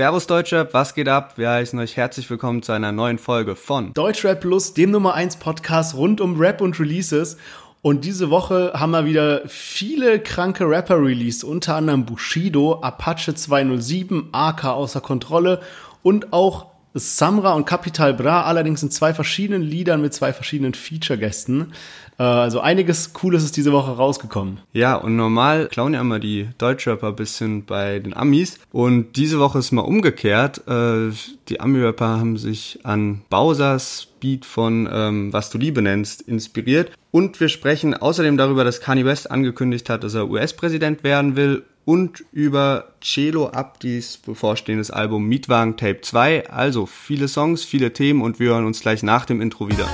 Servus Deutschrap, was geht ab? Wir heißen euch herzlich willkommen zu einer neuen Folge von Deutschrap Plus, dem Nummer 1 Podcast rund um Rap und Releases. Und diese Woche haben wir wieder viele kranke Rapper released, unter anderem Bushido, Apache 207, AK außer Kontrolle und auch Samra und Capital Bra, allerdings in zwei verschiedenen Liedern mit zwei verschiedenen Feature-Gästen. Äh, also einiges Cooles ist diese Woche rausgekommen. Ja, und normal klauen ja immer die Deutschrapper ein bisschen bei den Amis. Und diese Woche ist mal umgekehrt. Äh, die Ami-Rapper haben sich an Bowsers Beat von ähm, Was du Liebe nennst inspiriert. Und wir sprechen außerdem darüber, dass Kanye West angekündigt hat, dass er US-Präsident werden will und über Celo Abdis bevorstehendes Album Mietwagen Tape 2. Also viele Songs, viele Themen und wir hören uns gleich nach dem Intro wieder.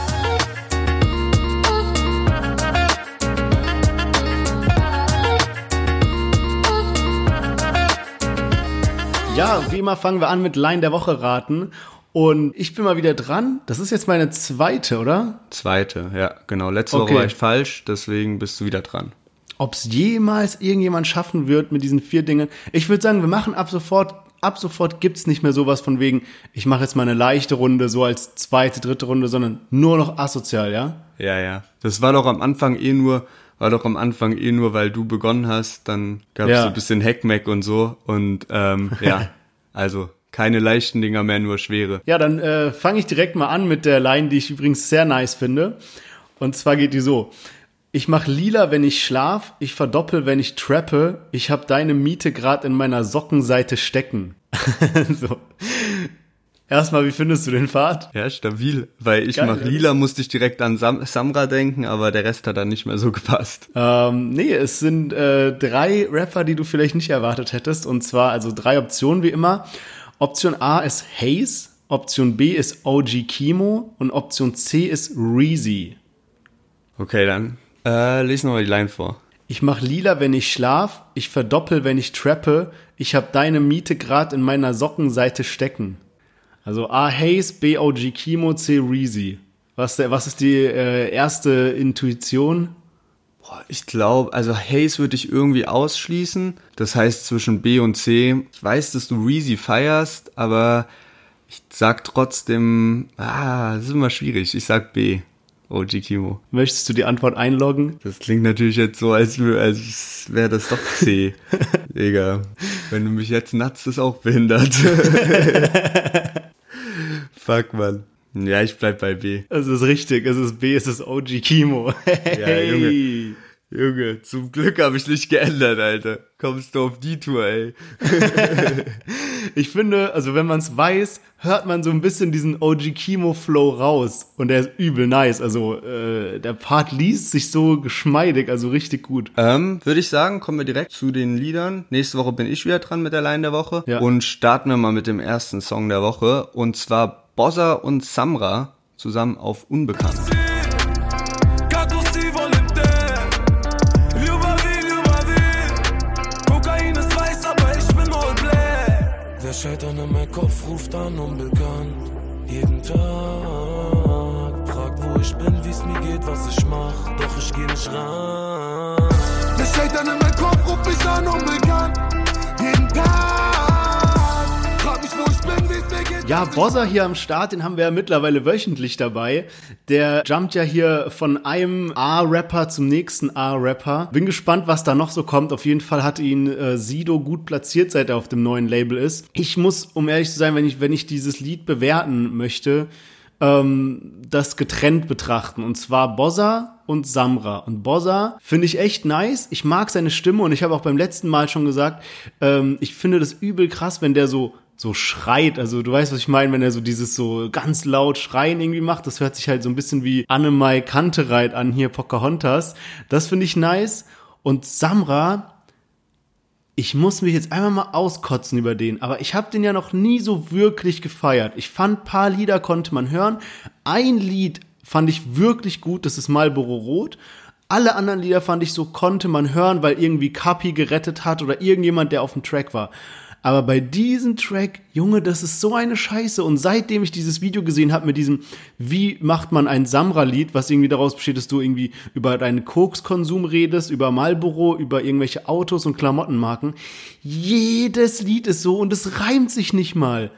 Ja, wie immer fangen wir an mit Line der Woche raten. Und ich bin mal wieder dran. Das ist jetzt meine zweite, oder? Zweite, ja, genau. Letzte okay. Woche war ich falsch, deswegen bist du wieder dran ob es jemals irgendjemand schaffen wird mit diesen vier Dingen. Ich würde sagen, wir machen ab sofort, ab sofort gibt's nicht mehr sowas von wegen, ich mache jetzt mal eine leichte Runde, so als zweite, dritte Runde, sondern nur noch asozial, ja? Ja, ja. Das war doch am Anfang eh nur, war doch am Anfang eh nur, weil du begonnen hast, dann gab's ja. so ein bisschen Hackmack und so. Und ähm, ja, also keine leichten Dinger mehr, nur schwere. Ja, dann äh, fange ich direkt mal an mit der Line, die ich übrigens sehr nice finde. Und zwar geht die so. Ich mach lila, wenn ich schlaf, ich verdoppel, wenn ich trappe, ich hab deine Miete grad in meiner Sockenseite stecken. so. Erstmal, wie findest du den Pfad? Ja, stabil, weil ich Geil, mach lila, musste ich direkt an Sam Samra denken, aber der Rest hat dann nicht mehr so gepasst. Ähm, nee, es sind äh, drei Rapper, die du vielleicht nicht erwartet hättest, und zwar also drei Optionen wie immer. Option A ist Haze, Option B ist OG Kimo und Option C ist Reezy. Okay, dann äh, lies nochmal die Line vor. Ich mach lila, wenn ich schlaf, ich verdoppel, wenn ich trappe, ich hab deine Miete grad in meiner Sockenseite stecken. Also A. Hayes, B. OG Kimo, C. Reezy. Was, was ist die äh, erste Intuition? Boah, ich glaube, also Hayes würde ich irgendwie ausschließen. Das heißt zwischen B und C. Ich weiß, dass du Reezy feierst, aber ich sag trotzdem, ah, das ist immer schwierig. Ich sag B. OG Kimo. Möchtest du die Antwort einloggen? Das klingt natürlich jetzt so, als, als wäre das doch C. Digga, wenn du mich jetzt natzt, ist auch behindert. Fuck, man. Ja, ich bleib bei B. Es ist richtig, es ist B, es ist OG Kimo. ja, Junge. Junge, zum Glück habe ich nicht geändert, Alter. Kommst du auf die Tour, ey. ich finde, also wenn man es weiß, hört man so ein bisschen diesen OG Kimo Flow raus und der ist übel nice. Also äh, der Part liest sich so geschmeidig, also richtig gut. Ähm, Würde ich sagen, kommen wir direkt zu den Liedern. Nächste Woche bin ich wieder dran mit der Line der Woche ja. und starten wir mal mit dem ersten Song der Woche und zwar Bossa und Samra zusammen auf Unbekannt. Scheitern in meinem Kopf ruft an unbekannt. Jeden Tag fragt, wo ich bin, wie's mir geht, was ich mach. Doch ich geh nicht ran. Der Scheitern in meinem Kopf ruft mich an unbekannt. Jeden Tag Ja, Bossa hier am Start, den haben wir ja mittlerweile wöchentlich dabei. Der jumpt ja hier von einem A-Rapper zum nächsten A-Rapper. Bin gespannt, was da noch so kommt. Auf jeden Fall hat ihn äh, Sido gut platziert, seit er auf dem neuen Label ist. Ich muss, um ehrlich zu sein, wenn ich, wenn ich dieses Lied bewerten möchte, ähm, das getrennt betrachten. Und zwar Bossa und Samra. Und Bossa finde ich echt nice. Ich mag seine Stimme und ich habe auch beim letzten Mal schon gesagt, ähm, ich finde das übel krass, wenn der so so schreit. Also du weißt, was ich meine, wenn er so dieses so ganz laut Schreien irgendwie macht. Das hört sich halt so ein bisschen wie Annemai Kantereit an hier Pocahontas. Das finde ich nice. Und Samra, ich muss mich jetzt einmal mal auskotzen über den, aber ich habe den ja noch nie so wirklich gefeiert. Ich fand paar Lieder konnte man hören. Ein Lied fand ich wirklich gut, das ist Marlboro Rot. Alle anderen Lieder fand ich so konnte man hören, weil irgendwie Kapi gerettet hat oder irgendjemand, der auf dem Track war. Aber bei diesem Track, Junge, das ist so eine Scheiße. Und seitdem ich dieses Video gesehen habe mit diesem, wie macht man ein Samra-Lied, was irgendwie daraus besteht, dass du irgendwie über deinen Kokskonsum redest, über Marlboro, über irgendwelche Autos und Klamottenmarken. Jedes Lied ist so und es reimt sich nicht mal.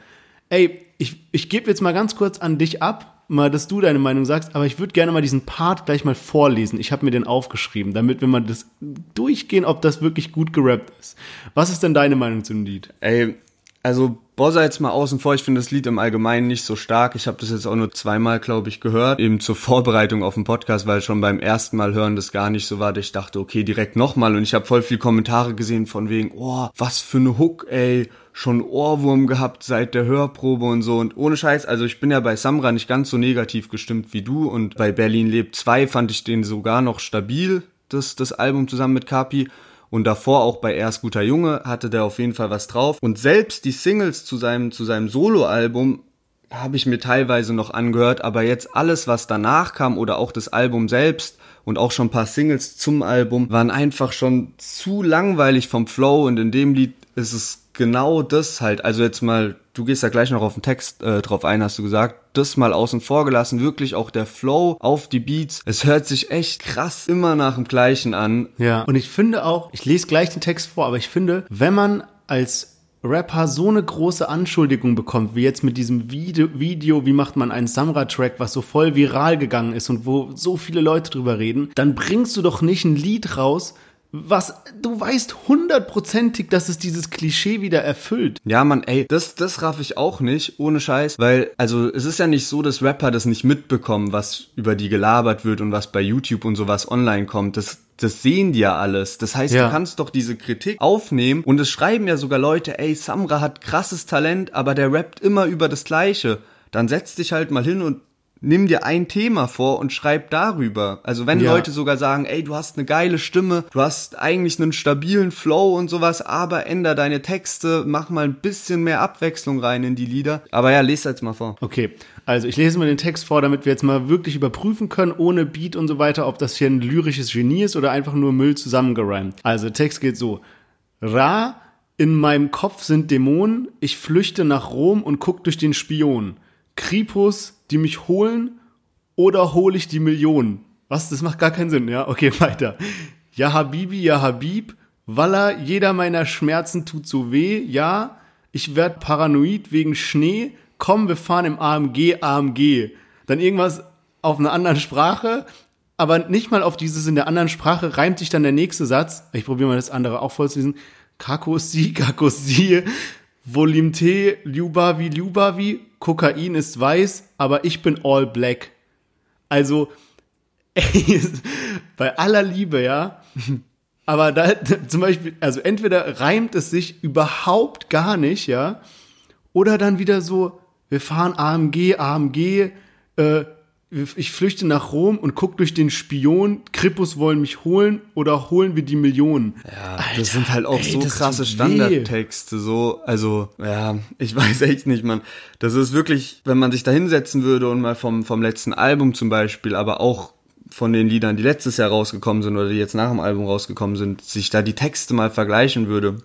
Ey, ich, ich gebe jetzt mal ganz kurz an dich ab mal, dass du deine Meinung sagst, aber ich würde gerne mal diesen Part gleich mal vorlesen. Ich habe mir den aufgeschrieben, damit wir mal das durchgehen, ob das wirklich gut gerappt ist. Was ist denn deine Meinung zu dem Lied? Ey, also Bossa jetzt mal außen vor, ich finde das Lied im Allgemeinen nicht so stark. Ich habe das jetzt auch nur zweimal, glaube ich, gehört, eben zur Vorbereitung auf den Podcast, weil schon beim ersten Mal hören das gar nicht so war. Ich dachte, okay, direkt nochmal und ich habe voll viel Kommentare gesehen von wegen, oh, was für eine Hook, ey, schon Ohrwurm gehabt seit der Hörprobe und so. Und ohne Scheiß, also ich bin ja bei Samra nicht ganz so negativ gestimmt wie du. Und bei Berlin lebt 2 fand ich den sogar noch stabil, das, das Album zusammen mit Kapi und davor auch bei Erst guter Junge hatte der auf jeden Fall was drauf. Und selbst die Singles zu seinem, zu seinem Soloalbum habe ich mir teilweise noch angehört, aber jetzt alles, was danach kam oder auch das Album selbst und auch schon ein paar Singles zum Album, waren einfach schon zu langweilig vom Flow und in dem Lied ist es genau das halt. Also jetzt mal, du gehst da gleich noch auf den Text äh, drauf ein, hast du gesagt, das mal außen vor gelassen, wirklich auch der Flow auf die Beats. Es hört sich echt krass immer nach dem Gleichen an. Ja. Und ich finde auch, ich lese gleich den Text vor, aber ich finde, wenn man als Rapper so eine große Anschuldigung bekommt, wie jetzt mit diesem Video, Video wie macht man einen Samra-Track, was so voll viral gegangen ist und wo so viele Leute drüber reden, dann bringst du doch nicht ein Lied raus, was du weißt hundertprozentig, dass es dieses Klischee wieder erfüllt. Ja, man, ey, das das raff ich auch nicht, ohne Scheiß, weil also es ist ja nicht so, dass Rapper das nicht mitbekommen, was über die gelabert wird und was bei YouTube und sowas online kommt. Das das sehen die ja alles. Das heißt, ja. du kannst doch diese Kritik aufnehmen und es schreiben ja sogar Leute, ey, Samra hat krasses Talent, aber der rappt immer über das Gleiche. Dann setz dich halt mal hin und nimm dir ein Thema vor und schreib darüber. Also wenn ja. Leute sogar sagen, ey, du hast eine geile Stimme, du hast eigentlich einen stabilen Flow und sowas, aber änder deine Texte, mach mal ein bisschen mehr Abwechslung rein in die Lieder. Aber ja, lest jetzt mal vor. Okay, also ich lese mal den Text vor, damit wir jetzt mal wirklich überprüfen können, ohne Beat und so weiter, ob das hier ein lyrisches Genie ist oder einfach nur Müll zusammengereimt. Also der Text geht so. Ra, in meinem Kopf sind Dämonen, ich flüchte nach Rom und guck durch den Spion. Kripus, die mich holen oder hole ich die Millionen? Was? Das macht gar keinen Sinn, ja? Okay, weiter. Ja, Habibi, ja, Habib. Walla, jeder meiner Schmerzen tut so weh. Ja, ich werd paranoid wegen Schnee. Komm, wir fahren im AMG, AMG. Dann irgendwas auf einer anderen Sprache, aber nicht mal auf dieses in der anderen Sprache reimt sich dann der nächste Satz. Ich probiere mal das andere auch vorzulesen. Kakosi, Kakosi, Volimte, Lubavi, Lubavi, Kokain ist weiß, aber ich bin all black. Also, ey, bei aller Liebe, ja. Aber da zum Beispiel, also entweder reimt es sich überhaupt gar nicht, ja, oder dann wieder so, wir fahren AMG, AMG, äh, ich flüchte nach Rom und guck durch den Spion, Krippus wollen mich holen oder holen wir die Millionen. Ja, Alter, das sind halt auch ey, so krasse Standardtexte, so, also, ja, ich weiß echt nicht, man. Das ist wirklich, wenn man sich da hinsetzen würde und mal vom, vom letzten Album zum Beispiel, aber auch von den Liedern, die letztes Jahr rausgekommen sind oder die jetzt nach dem Album rausgekommen sind, sich da die Texte mal vergleichen würde,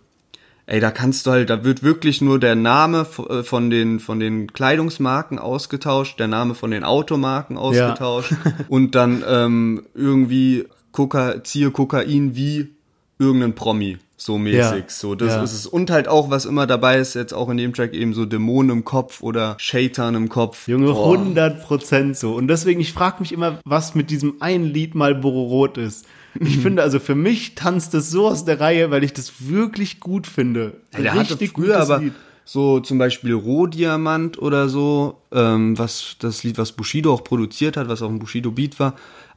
ey, da kannst du halt, da wird wirklich nur der Name äh, von den, von den Kleidungsmarken ausgetauscht, der Name von den Automarken ausgetauscht ja. und dann ähm, irgendwie Koka, ziehe Kokain wie irgendein Promi, so mäßig. Ja. So, das ja. ist es. Und halt auch, was immer dabei ist, jetzt auch in dem Track eben so Dämonen im Kopf oder Shaitan im Kopf. Junge, Boah. 100 Prozent so. Und deswegen, ich frage mich immer, was mit diesem einen Lied mal Rot ist. Ich finde, also für mich tanzt es so aus der Reihe, weil ich das wirklich gut finde. Ja, der Richtig hatte früher aber Lied. so zum Beispiel Rohdiamant oder so, ähm, was das Lied, was Bushido auch produziert hat, was auch ein Bushido-Beat war,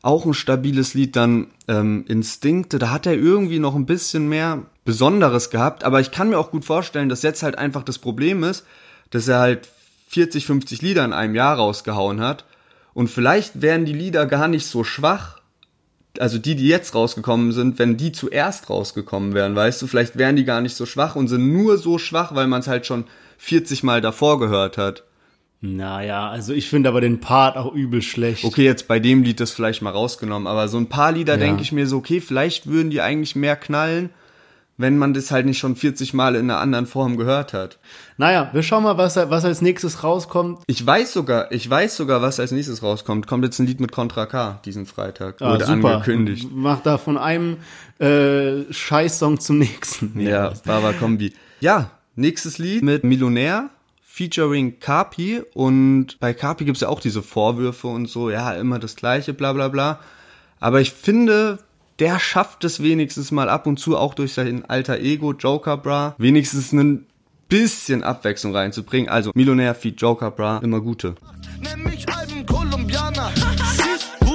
auch ein stabiles Lied. Dann ähm, Instinkte, da hat er irgendwie noch ein bisschen mehr Besonderes gehabt. Aber ich kann mir auch gut vorstellen, dass jetzt halt einfach das Problem ist, dass er halt 40, 50 Lieder in einem Jahr rausgehauen hat. Und vielleicht wären die Lieder gar nicht so schwach, also die, die jetzt rausgekommen sind, wenn die zuerst rausgekommen wären, weißt du, vielleicht wären die gar nicht so schwach und sind nur so schwach, weil man es halt schon 40 Mal davor gehört hat. Naja, also ich finde aber den Part auch übel schlecht. Okay, jetzt bei dem Lied das vielleicht mal rausgenommen, aber so ein paar Lieder ja. denke ich mir so, okay, vielleicht würden die eigentlich mehr knallen, wenn man das halt nicht schon 40 Mal in einer anderen Form gehört hat. Naja, wir schauen mal, was, was als nächstes rauskommt. Ich weiß sogar, ich weiß sogar, was als nächstes rauskommt. Kommt jetzt ein Lied mit Contra K diesen Freitag. Ah, Wurde super. angekündigt. Mach da von einem äh, Scheißsong zum nächsten. Ja, Baba Kombi. Ja, nächstes Lied mit Millionär featuring Carpi und bei Carpi gibt's ja auch diese Vorwürfe und so, ja, immer das gleiche, bla bla bla. Aber ich finde, der schafft es wenigstens mal ab und zu auch durch sein alter Ego Joker Bra wenigstens ein bisschen Abwechslung reinzubringen. Also Millionär feat Joker Bra, immer gute. Nenn mich halben Kolumbianer.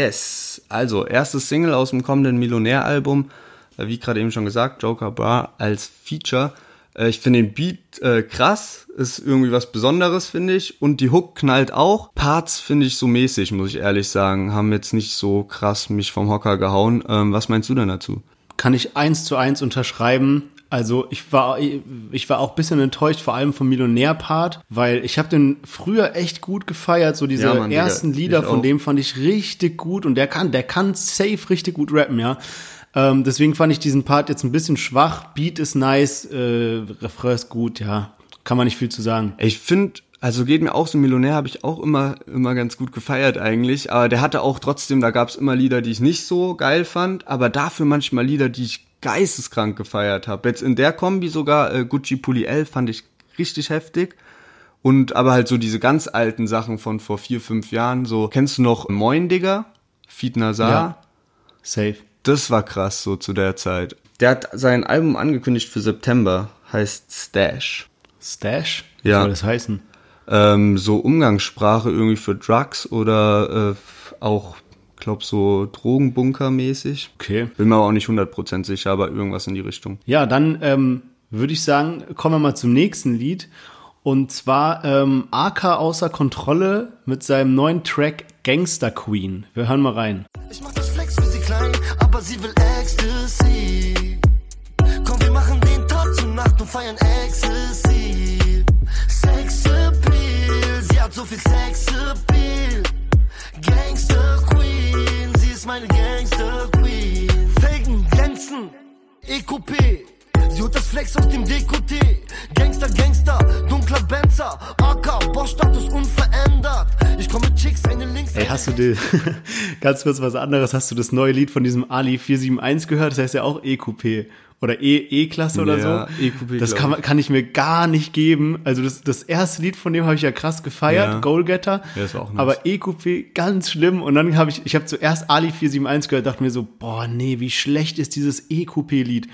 Yes. Also, erstes Single aus dem kommenden Millionär-Album. Äh, Wie gerade eben schon gesagt, Joker Bar als Feature. Äh, Ich finde den Beat äh, krass, ist irgendwie was Besonderes, finde ich. Und die Hook knallt auch. Parts finde ich so mäßig, muss ich ehrlich sagen. Haben jetzt nicht so krass mich vom Hocker gehauen. Ähm, was meinst du denn dazu? Kann ich eins zu eins unterschreiben. Also ich war ich war auch ein bisschen enttäuscht, vor allem vom Millionär-Part, weil ich habe den früher echt gut gefeiert, so diese Ja, Mann, ersten Lieder ich von auch. dem fand ich richtig gut und der kann, der kann safe richtig gut rappen, ja. Ähm, deswegen fand ich diesen Part jetzt ein bisschen schwach. Beat ist nice, äh, Refrain ist gut, ja. Kann man nicht viel zu sagen. Ich finde, also geht mir auch so Millionär, habe ich auch immer, immer ganz gut gefeiert eigentlich. Aber der hatte auch trotzdem, da gab es immer Lieder, die ich nicht so geil fand, aber dafür manchmal Lieder, die ich geisteskrank gefeiert habe. Jetzt in der Kombi sogar äh, Gucci Pulli L fand ich richtig heftig. Und aber halt so diese ganz alten Sachen von vor vier, fünf Jahren, so, kennst du noch Moin Digger? Feed Nazar? Ja. Safe. Das war krass so zu der Zeit. Der hat sein Album angekündigt für September, heißt Stash. Stash? Ja. Was soll das heißen? Ähm, so Umgangssprache irgendwie für Drugs oder äh, auch, glaub so Drogenbunker-mäßig. Okay. Bin mir aber auch nicht 100% sicher, aber irgendwas in die Richtung. Ja, dann ähm, würde ich sagen, kommen wir mal zum nächsten Lied. Und zwar ähm, AK außer Kontrolle mit seinem neuen Track Gangster Queen. Wir hören mal rein. Ich mach das Flex für sie klein, aber sie will Ecstasy. Komm, wir machen den Tag zu Nacht und feiern Ecstasy. Hat so viel Sexappeal. Gangster Queen, sie ist meine Gangster Queen. Felgen, glänzen, EQP. Sie holt das Flex aus dem Dekoté. Gangster, Gangster, dunkler Benzer. AK, Boss-Status unverändert. Ich komm mit Chicks, eine links, Ey, hast du die, ganz kurz was anderes, hast du das neue Lied von diesem Ali 471 gehört? Das heißt ja auch EQP oder E- E-Klasse oder Ja, so. EQP, das kann, kann ich mir gar nicht geben. Also das, das erste Lied von dem habe ich ja krass gefeiert, Ja. Goalgetter. Ja, das war auch nice. Aber EQP ganz schlimm. Und dann habe ich, ich habe zuerst Ali 471 gehört, dachte mir so, boah, nee, wie schlecht ist dieses EQP-Lied.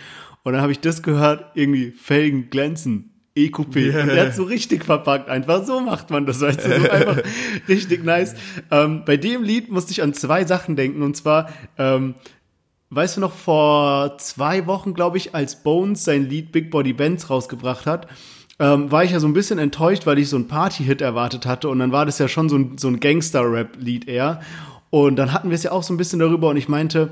Und dann habe ich das gehört, irgendwie Felgen glänzen. EQP. Und der hat so richtig verpackt. Einfach so macht man das. Weißt du, so einfach richtig nice. Ähm, bei dem Lied musste ich an zwei Sachen denken. Und zwar, ähm, weißt du noch, vor zwei Wochen, glaube ich, als Bones sein Lied Big Body Bands rausgebracht hat, ähm, war ich ja so ein bisschen enttäuscht, weil ich so einen Party-Hit erwartet hatte. Und dann war das ja schon so ein, so ein Gangster-Rap-Lied eher. Und dann hatten wir es ja auch so ein bisschen darüber und ich meinte,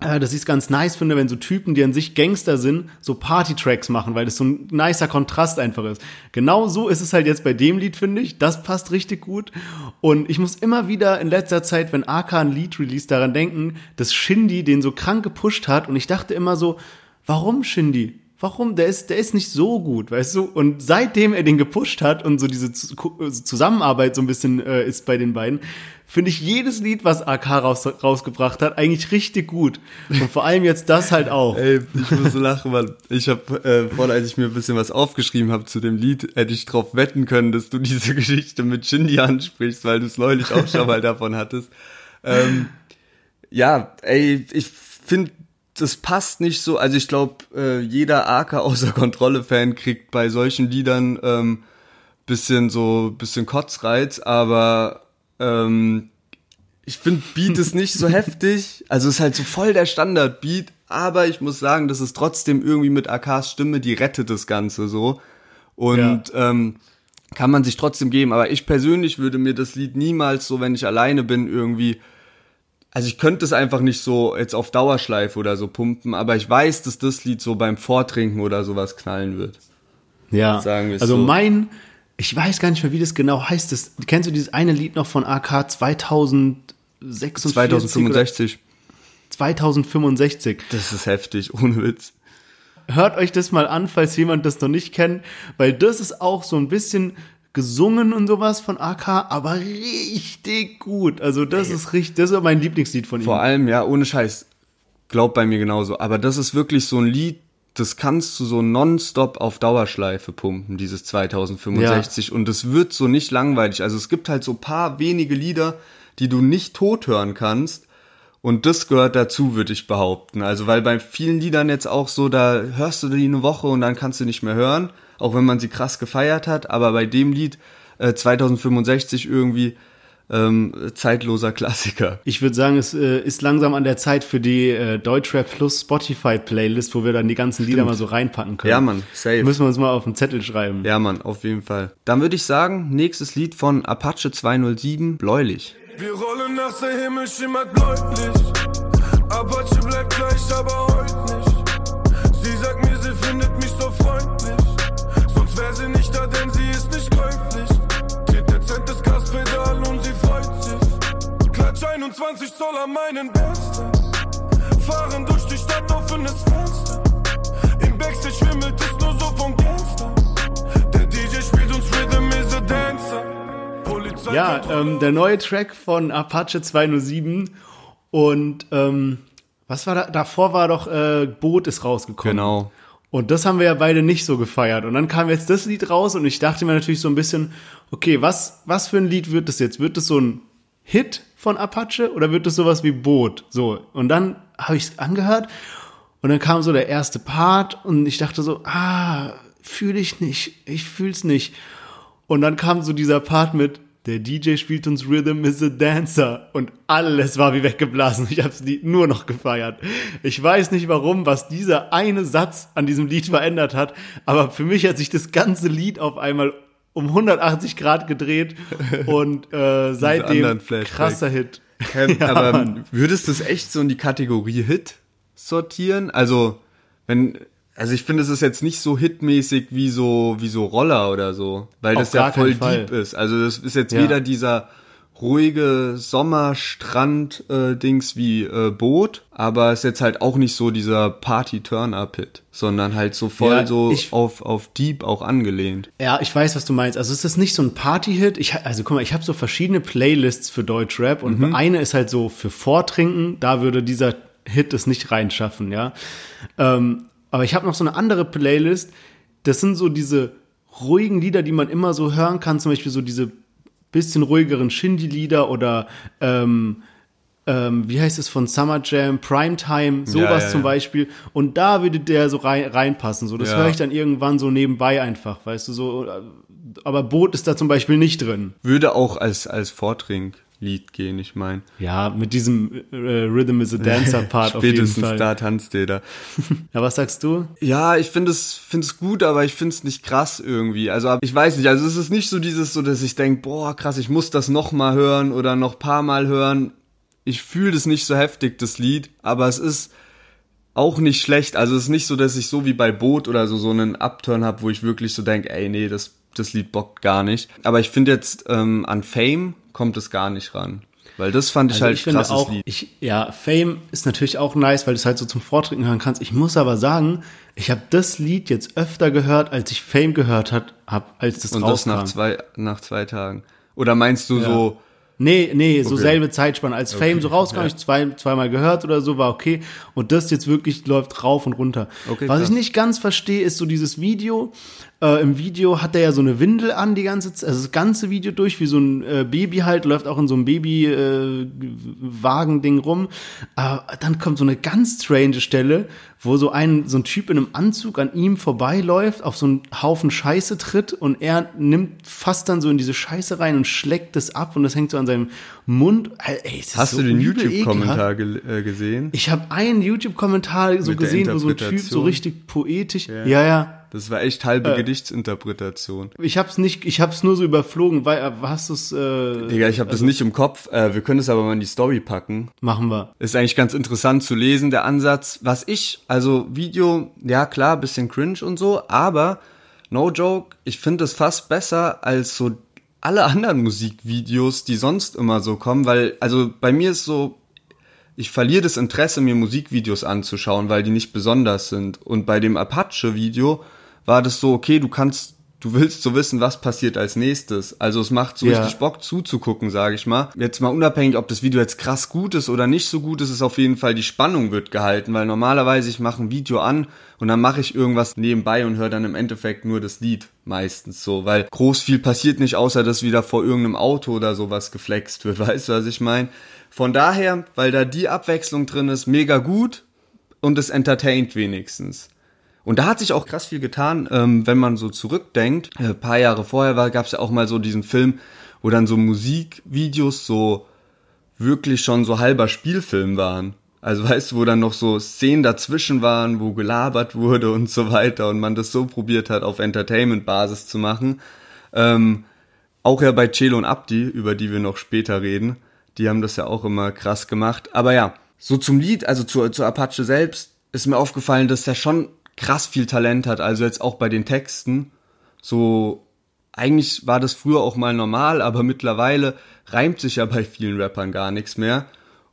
dass ich es ganz nice finde, wenn so Typen, die an sich Gangster sind, so Party-Tracks machen, weil das so ein nicer Kontrast einfach ist. Genau so ist es halt jetzt bei dem Lied, finde ich. Das passt richtig gut. Und ich muss immer wieder in letzter Zeit, wenn AK ein Lied release, daran denken, dass Shindy den so krank gepusht hat. Und ich dachte immer so, warum Shindy? Warum? Der ist, der ist nicht so gut, weißt du? Und seitdem er den gepusht hat und so diese Zu- Zusammenarbeit so ein bisschen äh, ist bei den beiden, finde ich jedes Lied, was AK raus, rausgebracht hat, eigentlich richtig gut. Und vor allem jetzt das halt auch. Ey, ich muss lachen, weil ich habe äh, vorhin, als ich mir ein bisschen was aufgeschrieben habe zu dem Lied, hätte ich drauf wetten können, dass du diese Geschichte mit Shindy ansprichst, weil du es neulich auch schon mal davon hattest. Ähm, ja, ey, ich finde, das passt nicht so. Also ich glaube, äh, jeder AK außer Kontrolle-Fan kriegt bei solchen Liedern ähm, bisschen so bisschen Kotzreiz, aber ähm, ich finde Beat ist nicht so heftig. Also ist halt so voll der Standard-Beat, aber ich muss sagen, das ist trotzdem irgendwie mit AKs Stimme, die rettet das Ganze so. Und ja. ähm, kann man sich trotzdem geben. Aber ich persönlich würde mir das Lied niemals so, wenn ich alleine bin, irgendwie. Also ich könnte es einfach nicht so jetzt auf Dauerschleife oder so pumpen, aber ich weiß, dass das Lied so beim Vortrinken oder sowas knallen wird. Ja. Sagen wir also so. mein, ich weiß gar nicht mehr, wie das genau heißt. Das, kennst du dieses eine Lied noch von AK 2046? 2065. 2065. Das ist heftig, ohne Witz. Hört euch das mal an, falls jemand das noch nicht kennt, weil das ist auch so ein bisschen gesungen und sowas von AK, aber richtig gut. Also das ist richtig, das ist mein Lieblingslied von ihm. Vor allem, ja, ohne Scheiß. Glaubt bei mir genauso. Aber das ist wirklich so ein Lied, das kannst du so nonstop auf Dauerschleife pumpen, dieses 2065. Ja. Und es wird so nicht langweilig. Also es gibt halt so paar wenige Lieder, die du nicht tot hören kannst. Und das gehört dazu, würde ich behaupten. Also, weil bei vielen Liedern jetzt auch so, da hörst du die eine Woche und dann kannst du nicht mehr hören, auch wenn man sie krass gefeiert hat. Aber bei dem Lied äh, 2065 irgendwie ähm, zeitloser Klassiker. Ich würde sagen, es äh, ist langsam an der Zeit für die äh, Deutschrap Plus Spotify Playlist, wo wir dann die ganzen Stimmt. Lieder mal so reinpacken können. Ja, Mann, safe. Müssen wir uns mal auf den Zettel schreiben. Ja, Mann, auf jeden Fall. Dann würde ich sagen, nächstes Lied von Apache 207, Bläulich. Wir rollen nach der Himmel schimmert bläulich. Apache bleibt gleich, aber heute nicht. Sie sagt mir, sie findet mich so freundlich. Sonst wäre sie nicht da, denn sie ist nicht käuflich. Tritt dezent das Gaspedal und sie freut sich. Klatsch 21 Zoll an meinen Bästen. Fahren durch die Stadt, offenes Fenster. Im Backstage schwimmelt es nur so von Gangster. Der DJ spielt uns Rhythm is a Dancer. Ja, ähm, der neue Track von Apache 207 und ähm, was war da? Davor war doch äh, Boot ist rausgekommen. Genau. Und das haben wir ja beide nicht so gefeiert. Und dann kam jetzt das Lied raus und ich dachte mir natürlich so ein bisschen, okay, was, was für ein Lied wird das jetzt? Wird das so ein Hit von Apache oder wird das sowas wie Boot? So. Und dann habe ich es angehört und dann kam so der erste Part und ich dachte so, ah, fühle ich nicht, ich fühl's nicht. Und dann kam so dieser Part mit, der DJ spielt uns Rhythm is a Dancer und alles war wie weggeblasen. Ich habe es nur noch gefeiert. Ich weiß nicht warum, was dieser eine Satz an diesem Lied verändert hat, aber für mich hat sich das ganze Lied auf einmal um 180 Grad gedreht und äh, seitdem krasser Hit. Ähm, ja, aber Mann. würdest du es echt so in die Kategorie Hit sortieren? Also, wenn also ich finde, es ist jetzt nicht so hitmäßig wie so wie so Roller oder so, weil Auf das ja voll deep ist. Also das ist jetzt ja. weder dieser ruhige Sommerstrand-Dings äh, wie äh, Boot, aber ist jetzt halt auch nicht so dieser Party-Turn-Up-Hit, sondern halt so voll ja, so ich, auf, auf Deep auch angelehnt. Ja, ich weiß, was du meinst. Also es ist nicht so ein Party-Hit. Ich, also guck mal, ich habe so verschiedene Playlists für Deutschrap und mhm. eine ist halt so für Vortrinken, da würde dieser Hit es nicht reinschaffen, ja. Ähm, aber ich habe noch so eine andere Playlist. Das sind so diese ruhigen Lieder, die man immer so hören kann. Zum Beispiel so diese bisschen ruhigeren Shindy-Lieder oder ähm, ähm, wie heißt es von Summer Jam, Primetime, sowas ja, ja, zum Beispiel. Und da würde der so rein, reinpassen. So, das höre ich dann irgendwann so nebenbei einfach, weißt du, so. Aber Boot ist da zum Beispiel nicht drin. Würde auch als, als Vortrink Lied gehen, ich meine. Ja, mit diesem äh, Rhythm is a Dancer Part auf jeden Fall. da tanzt der da. ja, was sagst du? Ja, ich finde es finde es gut, aber ich finde es nicht krass irgendwie. Also ich weiß nicht, also es ist nicht so dieses so, dass ich denke, boah, krass, ich muss das noch mal hören oder noch paar mal hören. Ich fühle das nicht so heftig das Lied, aber es ist auch nicht schlecht. Also es ist nicht so, dass ich so wie bei Boot oder so so einen Upturn habe, wo ich wirklich so denke, ey, nee, das das Lied bockt gar nicht. Aber ich finde jetzt ähm, an Fame kommt es gar nicht ran. Weil das fand ich also halt ich krasses auch, Lied. Ich, ja, Fame ist natürlich auch nice, weil du es halt so zum Vortrinken hören kannst. Ich muss aber sagen, ich habe das Lied jetzt öfter gehört, als ich Fame gehört hat, hab, als das Und rauskam. das nach zwei, nach zwei Tagen. Oder meinst du ja. so, Nee, nee, so okay. selbe Zeitspanne. Als okay. Fame so rauskam, ja. ich zwei, zweimal gehört oder so, war okay. Und das jetzt wirklich läuft rauf und runter. Okay, Was krass. ich nicht ganz verstehe, ist so dieses Video, Äh, Im Video hat er ja so eine Windel an die ganze Zeit, also das ganze Video durch, wie so ein äh, Baby halt, läuft auch in so einem Baby-Wagen-Ding äh, rum. Aber dann kommt so eine ganz strange Stelle, wo so ein, so ein Typ in einem Anzug an ihm vorbeiläuft, auf so einen Haufen Scheiße tritt und er nimmt fast dann so in diese Scheiße rein und schlägt das ab und das hängt so an seinem Mund. Ey, Hast so du den YouTube-Kommentar ge äh, gesehen? Ich habe einen YouTube-Kommentar so Mit gesehen, wo so ein Typ so richtig poetisch, ja, ja. ja das war echt halbe äh, Gedichtsinterpretation. Ich hab's nicht, ich hab's nur so überflogen, weil äh, hast du's äh Digga, ich hab also, das nicht im Kopf. Äh, wir können es aber mal in die Story packen. Machen wir. Ist eigentlich ganz interessant zu lesen, der Ansatz. Was ich, also Video, ja klar, bisschen cringe und so, aber no joke, ich finde es fast besser als so alle anderen Musikvideos, die sonst immer so kommen, weil, also bei mir ist so, ich verliere das Interesse, mir Musikvideos anzuschauen, weil die nicht besonders sind. Und bei dem Apache-Video war das so, okay, du kannst, du willst so wissen, was passiert als nächstes. Also es macht so ja. richtig Bock zuzugucken, sage ich mal. Jetzt mal unabhängig, ob das Video jetzt krass gut ist oder nicht so gut ist, ist auf jeden Fall die Spannung wird gehalten, weil normalerweise ich mache ein Video an und dann mache ich irgendwas nebenbei und höre dann im Endeffekt nur das Lied meistens so, weil groß viel passiert nicht, außer dass wieder vor irgendeinem Auto oder sowas geflext wird, weißt du, was ich meine? Von daher, weil da die Abwechslung drin ist, mega gut und es entertaint wenigstens. Und da hat sich auch krass viel getan, ähm, wenn man so zurückdenkt. Ein äh, paar Jahre vorher gab es ja auch mal so diesen Film, wo dann so Musikvideos so wirklich schon so halber Spielfilm waren. Also weißt du, wo dann noch so Szenen dazwischen waren, wo gelabert wurde und so weiter und man das so probiert hat, auf Entertainment-Basis zu machen. Ähm, auch ja bei Celo und Abdi, über die wir noch später reden. Die haben das ja auch immer krass gemacht. Aber ja, so zum Lied, also zu, zu Apache selbst, ist mir aufgefallen, dass er schon krass viel Talent hat. Also jetzt auch bei den Texten. So, eigentlich war das früher auch mal normal, aber mittlerweile reimt sich ja bei vielen Rappern gar nichts mehr.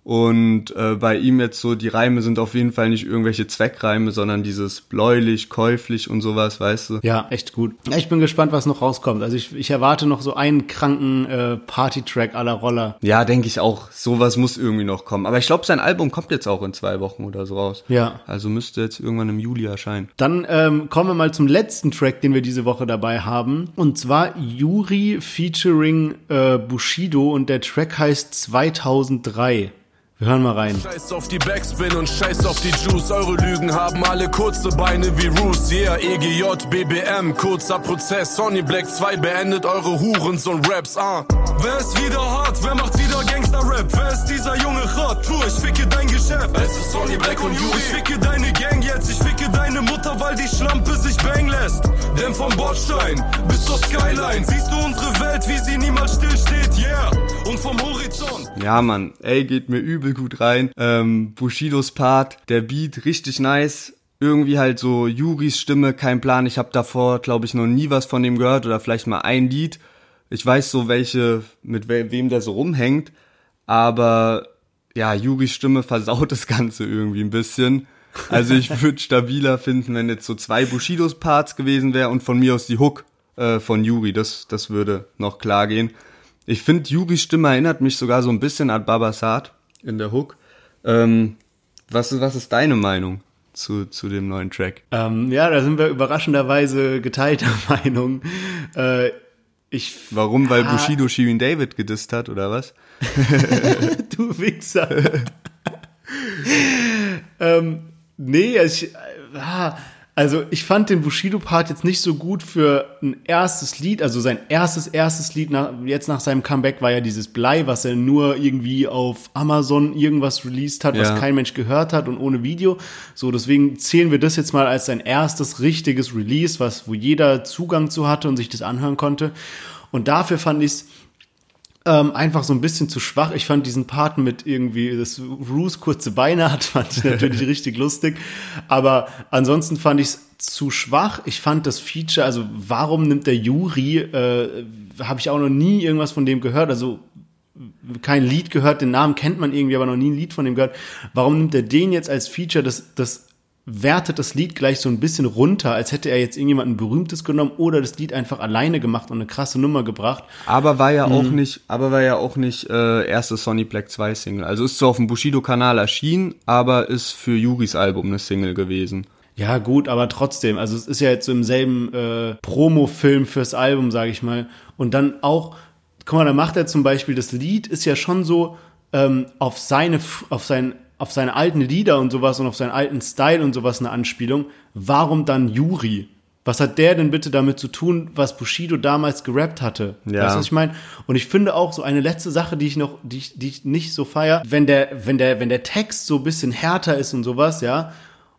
Und äh, bei ihm jetzt so, die Reime sind auf jeden Fall nicht irgendwelche Zweckreime, sondern dieses bläulich, käuflich und sowas, weißt du? Ja, echt gut. Ich bin gespannt, was noch rauskommt. Also ich, ich erwarte noch so einen kranken äh, Party-Track aller Roller. Ja, denke ich auch. Sowas muss irgendwie noch kommen. Aber ich glaube, sein Album kommt jetzt auch in zwei Wochen oder so raus. Ja. Also müsste jetzt irgendwann im Juli erscheinen. Dann ähm, kommen wir mal zum letzten Track, den wir diese Woche dabei haben. Und zwar Yuri featuring äh, Bushido und der Track heißt 2003. Wir hören mal rein. Scheiß auf die Backspin und scheiß auf die Juice. Eure Lügen haben alle kurze Beine wie Roos. Yeah, EGJ, BBM, kurzer Prozess. Sonny Black 2 beendet eure Hurens und Raps, ah. Wer ist wieder hart? Wer macht wieder Gangster-Rap? Wer ist dieser junge Rat? Tu, ich ficke dein Geschäft. Es ist Sonny Black und Yuri. Ich ficke deine Gang jetzt. Ich ficke deine Mutter, weil die Schlampe sich bang lässt. Denn vom Bordstein bis zur Skyline siehst du Ja, Mann, ey, geht mir übel gut rein. Ähm, Bushidos Part, der Beat, richtig nice irgendwie halt so Juris Stimme, kein Plan. Ich habe davor, glaube ich, noch nie was von dem gehört oder vielleicht mal ein Lied. Ich weiß so, welche, mit we wem der so rumhängt, aber ja, Juris Stimme versaut das Ganze irgendwie ein bisschen. Also ich würde stabiler finden, wenn jetzt so zwei Bushidos Parts gewesen wäre und von mir aus die Hook äh, von Yuri. Das, das würde noch klar gehen. Ich finde, Juris Stimme erinnert mich sogar so ein bisschen an Babasat in der Hook. Ähm, was, ist, was ist deine Meinung zu, zu dem neuen Track? Ähm, ja, da sind wir überraschenderweise geteilter Meinung. Äh, ich, Warum? Weil ah, Bushido Shirin David gedisst hat, oder was? du Wichser. ähm, nee, ich, ah, also ich fand den Bushido-Part jetzt nicht so gut für ein erstes Lied. Also sein erstes, erstes Lied nach, jetzt nach seinem Comeback war ja dieses Blei, was er nur irgendwie auf Amazon irgendwas released hat, ja. was kein Mensch gehört hat und ohne Video. So, deswegen zählen wir das jetzt mal als sein erstes richtiges Release, was, wo jeder Zugang zu hatte und sich das anhören konnte. Und dafür fand ich es ähm, einfach so ein bisschen zu schwach. Ich fand diesen Part mit irgendwie, dass Roos kurze Beine hat, fand ich natürlich richtig lustig. Aber ansonsten fand ich es zu schwach. Ich fand das Feature, also warum nimmt der Juri, äh, habe ich auch noch nie irgendwas von dem gehört. Also kein Lied gehört, den Namen kennt man irgendwie, aber noch nie ein Lied von dem gehört. Warum nimmt er den jetzt als Feature? Das, das wertet das Lied gleich so ein bisschen runter, als hätte er jetzt irgendjemanden Berühmtes genommen oder das Lied einfach alleine gemacht und eine krasse Nummer gebracht. Aber war ja mhm. auch nicht, aber war ja auch nicht äh, erste Sonny Black 2 Single. Also ist zwar auf dem Bushido-Kanal erschienen, aber ist für Juris Album eine Single gewesen. Ja, gut, aber trotzdem, also es ist ja jetzt so im selben äh, Promo-Film fürs Album, sage ich mal. Und dann auch, guck mal, da macht er zum Beispiel, das Lied ist ja schon so ähm, auf seine, auf sein, auf seine alten Lieder und sowas und auf seinen alten Style und sowas eine Anspielung. Warum dann Yuri? Was hat der denn bitte damit zu tun, was Bushido damals gerappt hatte? Ja. Weißt du, was ich meine? Und ich finde auch so eine letzte Sache, die ich noch, die ich, die ich nicht so feier, wenn der, wenn der, wenn der Text so ein bisschen härter ist und sowas, ja,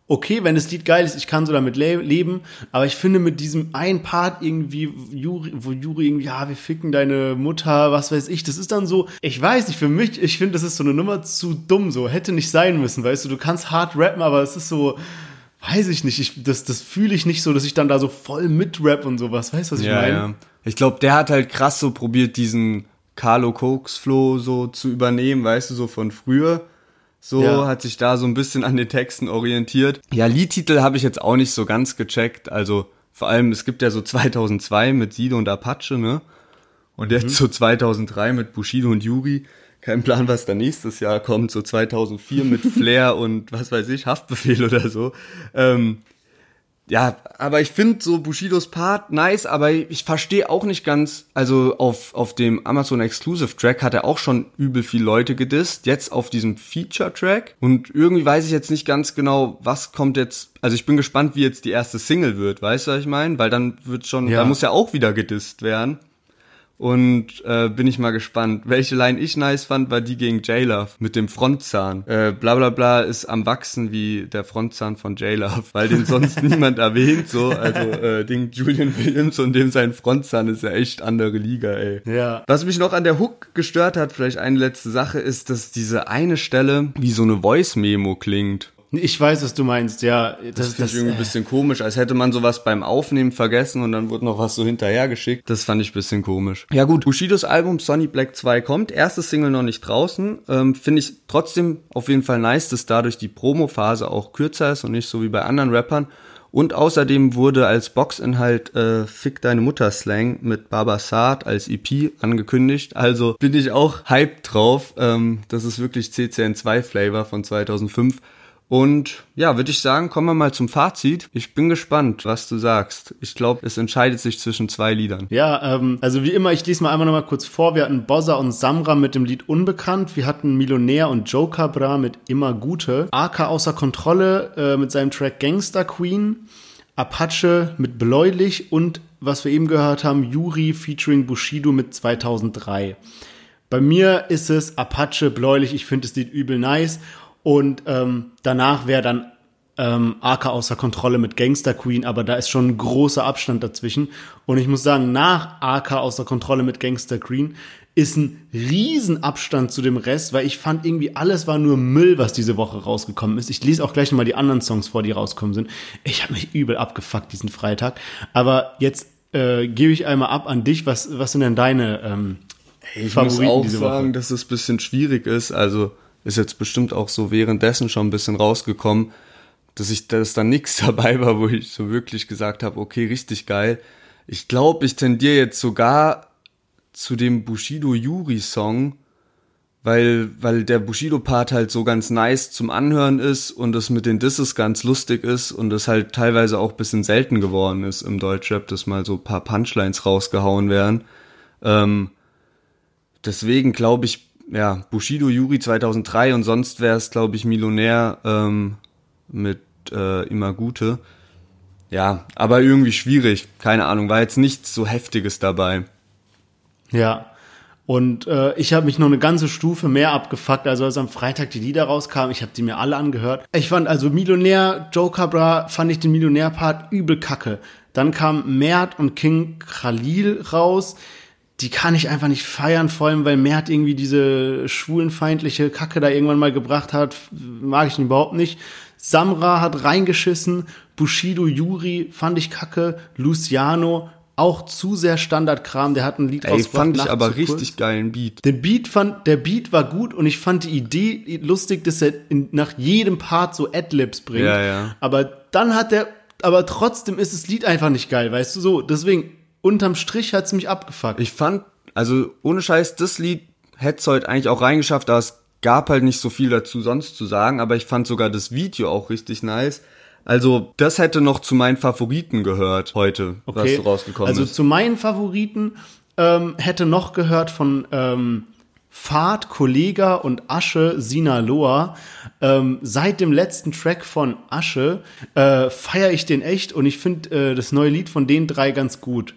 okay, wenn das Lied geil ist, ich kann so damit le leben, aber ich finde mit diesem einen Part irgendwie, Juri, wo Juri irgendwie, ja, wir ficken deine Mutter, was weiß ich, das ist dann so, ich weiß nicht, für mich, ich finde, das ist so eine Nummer zu dumm, so, hätte nicht sein müssen, weißt du, du kannst hart rappen, aber es ist so, weiß ich nicht, ich, das, das fühle ich nicht so, dass ich dann da so voll mitrap und sowas, weißt du, was ich Ja, meine? ja. Ich glaube, der hat halt krass so probiert, diesen Carlo Cokes Flow so zu übernehmen, weißt du, so von früher. So Ja. hat sich da so ein bisschen an den Texten orientiert. Ja, Liedtitel habe ich jetzt auch nicht so ganz gecheckt. Also vor allem, es gibt ja so 2002 mit Sido und Apache, ne? Und jetzt so 2003 mit Bushido und Yuri. Kein Plan, was da nächstes Jahr kommt. So 2004 mit Flair und was weiß ich, Haftbefehl oder so. Ähm, ja, aber ich finde so Bushidos Part nice, aber ich verstehe auch nicht ganz, also auf, auf dem Amazon Exclusive Track hat er auch schon übel viel Leute gedisst, jetzt auf diesem Feature Track und irgendwie weiß ich jetzt nicht ganz genau, was kommt jetzt, also ich bin gespannt, wie jetzt die erste Single wird, weißt du, was ich meine? Weil dann wird schon, Ja. da muss ja auch wieder gedisst werden. Und äh, bin ich mal gespannt. Welche Line ich nice fand, war die gegen J-Love mit dem Frontzahn. Äh, bla bla bla ist am Wachsen wie der Frontzahn von J-Love, weil den sonst niemand erwähnt. So, also äh, Ding Julian Williams und dem sein Frontzahn ist ja echt andere Liga, ey. Ja. Was mich noch an der Hook gestört hat, vielleicht eine letzte Sache, ist, dass diese eine Stelle wie so eine Voice-Memo klingt. Ich weiß, was du meinst, ja. Das, finde ich irgendwie ein bisschen komisch, als hätte man sowas beim Aufnehmen vergessen und dann wurde noch was so hinterhergeschickt. Das fand ich ein bisschen komisch. Ja gut, Bushidos Album Sonny Black 2 kommt. Erste Single noch nicht draußen. Ähm, finde ich trotzdem auf jeden Fall nice, dass dadurch die Promo-Phase auch kürzer ist und nicht so wie bei anderen Rappern. Und außerdem wurde als Boxinhalt äh, Fick deine Mutter Slang mit Baba Saad als EP angekündigt. Also bin ich auch hyped drauf. Ähm, das ist wirklich CCN2 Flavor von 2005. Und ja, würde ich sagen, kommen wir mal zum Fazit. Ich bin gespannt, was du sagst. Ich glaube, es entscheidet sich zwischen zwei Liedern. Ja, ähm, also wie immer, ich lese mal einmal noch mal kurz vor. Wir hatten Bozza und Samra mit dem Lied Unbekannt. Wir hatten Millionär und Joe Cabra mit Immer Gute. AK außer Kontrolle äh, mit seinem Track Gangster Queen. Apache mit Bläulich und was wir eben gehört haben, Yuri featuring Bushido mit 2003. Bei mir ist es Apache Bläulich. Ich finde das Lied übel nice. Und ähm, danach wäre dann ähm, AK außer Kontrolle mit Gangster Queen, aber da ist schon ein großer Abstand dazwischen. Und ich muss sagen, nach AK außer Kontrolle mit Gangster Queen ist ein Riesenabstand zu dem Rest, weil ich fand irgendwie alles war nur Müll, was diese Woche rausgekommen ist. Ich lese auch gleich nochmal die anderen Songs vor, die rausgekommen sind. Ich habe mich übel abgefuckt diesen Freitag. Aber jetzt äh, gebe ich einmal ab an dich. Was, was sind denn deine ähm, Ich Favoriten muss auch diese sagen, Woche? dass es ein bisschen schwierig ist. Also ist jetzt bestimmt auch so währenddessen schon ein bisschen rausgekommen, dass ich, dass da nichts dabei war, wo ich so wirklich gesagt habe, okay, richtig geil. Ich glaube, ich tendiere jetzt sogar zu dem Bushido Yuri Song, weil, weil der Bushido-Part halt so ganz nice zum Anhören ist und das mit den Disses ganz lustig ist und das halt teilweise auch ein bisschen selten geworden ist im Deutschrap, dass mal so ein paar Punchlines rausgehauen werden. Ähm, deswegen glaube ich, ja, Bushido Yuri 2003 und sonst wäre es, glaube ich, Millionär ähm, mit äh, Immer Gute. Ja, aber irgendwie schwierig, keine Ahnung, war jetzt nichts so Heftiges dabei. Ja. Und äh, ich habe mich noch eine ganze Stufe mehr abgefuckt, also als am Freitag die Lieder rauskamen, ich habe die mir alle angehört. Ich fand also Millionär, Joe Cabra, fand ich den Millionär-Part übel kacke. Dann kam Mert und King Khalil raus. Die kann ich einfach nicht feiern, vor allem weil Mert irgendwie diese schwulenfeindliche Kacke da irgendwann mal gebracht hat. Mag ich ihn überhaupt nicht. Samra hat reingeschissen. Bushido Yuri fand ich kacke. Luciano auch zu sehr Standardkram. Der hat ein Lied Ey, rausgebracht, fand ich aber richtig geilen Beat. Der Beat fand, der Beat war gut und ich fand die Idee lustig, dass er in, nach jedem Part so Adlibs bringt. Ja, ja. Aber dann hat er, aber trotzdem ist das Lied einfach nicht geil, weißt du so. Deswegen, unterm Strich hat's mich abgefuckt. Ich fand, also ohne Scheiß, das Lied hätte es heute eigentlich auch reingeschafft, aber es gab halt nicht so viel dazu sonst zu sagen, aber ich fand sogar das Video auch richtig nice. Also, das hätte noch zu meinen Favoriten gehört heute, okay. was so rausgekommen also, ist. Also zu meinen Favoriten ähm, hätte noch gehört von ähm, Fahrt, Kollega und Asche Sinaloa. Ähm, seit dem letzten Track von Asche äh, feiere ich den echt und ich finde äh, das neue Lied von den drei ganz gut.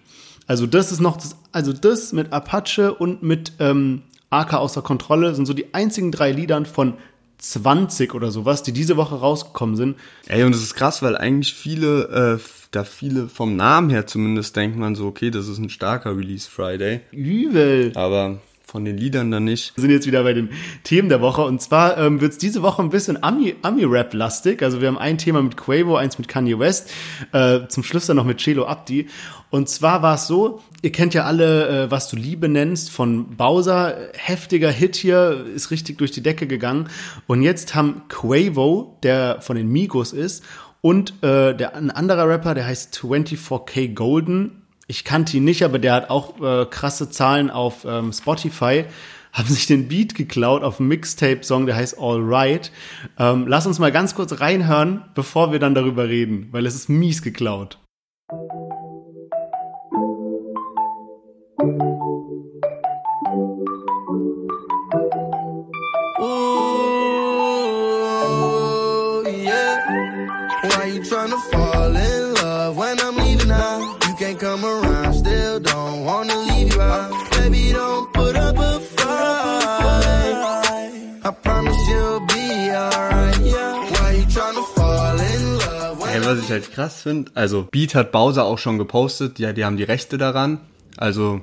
Also das ist noch das, also das mit Apache und mit ähm, AK außer Kontrolle sind so die einzigen drei Liedern von 20 oder sowas, die diese Woche rausgekommen sind. Ey, und es ist krass, weil eigentlich viele, äh, da viele vom Namen her zumindest denkt man so, okay, das ist ein starker Release Friday. Übel. Aber von den Liedern dann nicht. Wir sind jetzt wieder bei den Themen der Woche und zwar ähm, wird es diese Woche ein bisschen Ami-Rap-lastig. also wir haben ein Thema mit Quavo, eins mit Kanye West, äh, zum Schluss dann noch mit Chelo Abdi. Und zwar war es so, ihr kennt ja alle, äh, was du Liebe nennst, von Bowser, heftiger Hit hier, ist richtig durch die Decke gegangen. Und jetzt haben Quavo, der von den Migos ist, und äh, der, ein anderer Rapper, der heißt 24K Golden, ich kannte ihn nicht, aber der hat auch äh, krasse Zahlen auf ähm, Spotify. Haben sich den Beat geklaut auf einem Mixtape-Song, der heißt All Right. Ähm, lass uns mal ganz kurz reinhören, bevor wir dann darüber reden, weil es ist mies geklaut. Ooh, yeah. Hey, was ich halt krass finde, also Beat hat Bowser auch schon gepostet, ja, die haben die Rechte daran. Also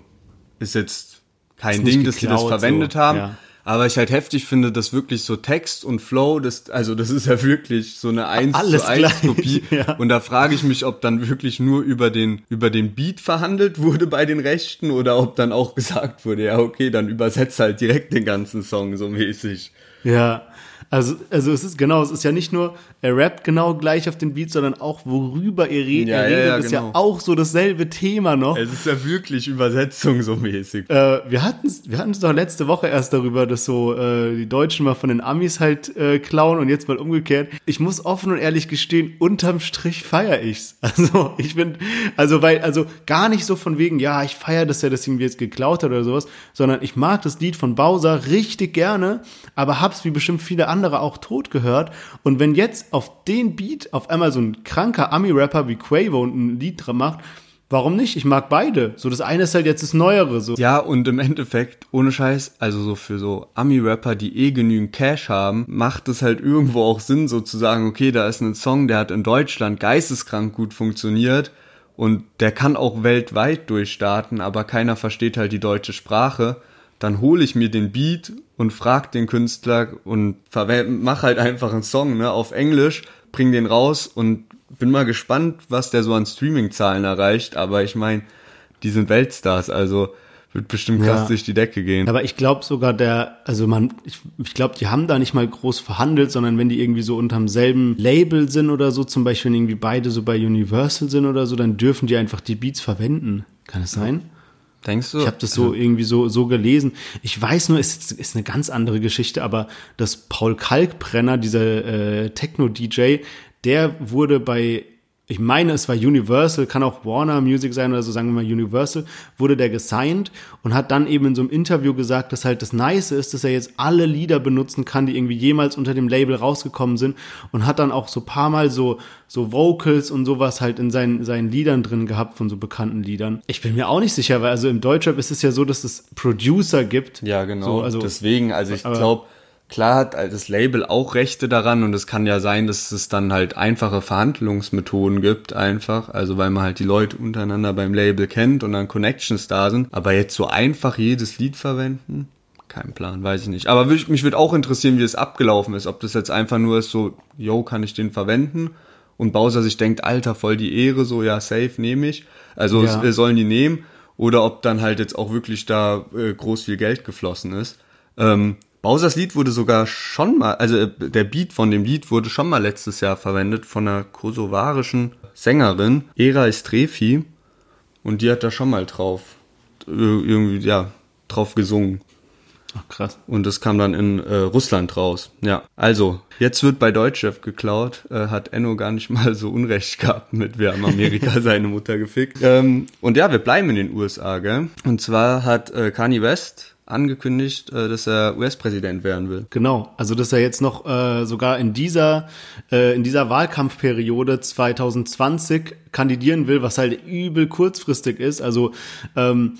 ist jetzt kein ist Ding, dass die das verwendet so. haben. Ja. Aber ich halt heftig finde, dass wirklich so Text und Flow, das, also das ist ja wirklich so eine 1 Alles zu 1 Kopie. Ja. Und da frage ich mich, ob dann wirklich nur über den, über den Beat verhandelt wurde bei den Rechten oder ob dann auch gesagt wurde, ja, okay, dann übersetzt halt direkt den ganzen Song so mäßig. Ja, also, also es ist genau, es ist ja nicht nur, er rappt genau gleich auf den Beat, sondern auch worüber er redet. Ja, er redet ja, ja, ist genau. ja auch so dasselbe Thema noch. Es ist ja wirklich Übersetzung so mäßig. Äh, wir hatten es wir hatten's doch letzte Woche erst darüber, dass so äh, die Deutschen mal von den Amis halt äh, klauen und jetzt mal umgekehrt. Ich muss offen und ehrlich gestehen, unterm Strich feier ich's. Also ich bin, also weil, also gar nicht so von wegen, ja, ich feier, dass er das irgendwie jetzt geklaut hat oder sowas, sondern ich mag das Lied von Bowser richtig gerne, aber hab's wie bestimmt viele andere andere auch tot gehört. Und wenn jetzt auf den Beat auf einmal so ein kranker Ami-Rapper wie Quavo ein Lied macht, Warum nicht? Ich mag beide. So, das eine ist halt jetzt das Neuere. So. Ja, und im Endeffekt, ohne Scheiß, also so für so Ami-Rapper, die eh genügend Cash haben, macht es halt irgendwo auch Sinn, so zu sagen, okay, da ist ein Song, der hat in Deutschland geisteskrank gut funktioniert und der kann auch weltweit durchstarten, aber keiner versteht halt die deutsche Sprache dann hole ich mir den Beat und frag den Künstler und mach halt einfach einen Song ne, auf Englisch, bring den raus und bin mal gespannt, was der so an Streaming-Zahlen erreicht. Aber ich meine, die sind Weltstars, also wird bestimmt krass ja. durch die Decke gehen. Aber ich glaube sogar der, also man, ich, ich glaube, die haben da nicht mal groß verhandelt, sondern wenn die irgendwie so unterm selben Label sind oder so, zum Beispiel wenn irgendwie beide so bei Universal sind oder so, dann dürfen die einfach die Beats verwenden. Kann es sein? Denkst du? Ich habe das so irgendwie so, so gelesen. Ich weiß nur, es ist, ist eine ganz andere Geschichte, aber dass Paul Kalkbrenner, dieser äh, Techno-DJ, der wurde bei ich meine, es war Universal, kann auch Warner Music sein oder so, sagen wir mal Universal, wurde der gesigned und hat dann eben in so einem Interview gesagt, dass halt das Nice ist, dass er jetzt alle Lieder benutzen kann, die irgendwie jemals unter dem Label rausgekommen sind und hat dann auch so paar Mal so, so Vocals und sowas halt in seinen, seinen Liedern drin gehabt von so bekannten Liedern. Ich bin mir auch nicht sicher, weil also im Deutschrap ist es ja so, dass es Producer gibt. Ja, genau. So, also, Deswegen, also ich glaube, Klar hat das Label auch Rechte daran und es kann ja sein, dass es dann halt einfache Verhandlungsmethoden gibt, einfach. Also weil man halt die Leute untereinander beim Label kennt und dann Connections da sind. Aber jetzt so einfach jedes Lied verwenden? Kein Plan, weiß ich nicht. Aber mich würde auch interessieren, wie es abgelaufen ist. Ob das jetzt einfach nur ist so, yo, kann ich den verwenden? Und Bowser sich denkt, Alter, voll die Ehre, so, ja, safe, nehme ich. Also ja. sollen die nehmen. Oder ob dann halt jetzt auch wirklich da äh, groß viel Geld geflossen ist. Ähm, Bowsers Lied wurde sogar schon mal, also äh, der Beat von dem Lied wurde schon mal letztes Jahr verwendet von einer kosovarischen Sängerin, Era Estrefi. Und die hat da schon mal drauf, irgendwie, ja, drauf gesungen. Ach, krass. Und das kam dann in äh, Russland raus. Ja, also, jetzt wird bei Deutschchef geklaut. Äh, hat Enno gar nicht mal so Unrecht gehabt mit, wir haben Amerika seine Mutter gefickt. Ähm, und ja, wir bleiben in den USA, gell? Und zwar hat äh, Kanye West angekündigt, äh, dass er US-Präsident werden will. Genau, also dass er jetzt noch äh, sogar in dieser äh, in dieser Wahlkampfperiode 2020 kandidieren will, was halt übel kurzfristig ist. Also ähm,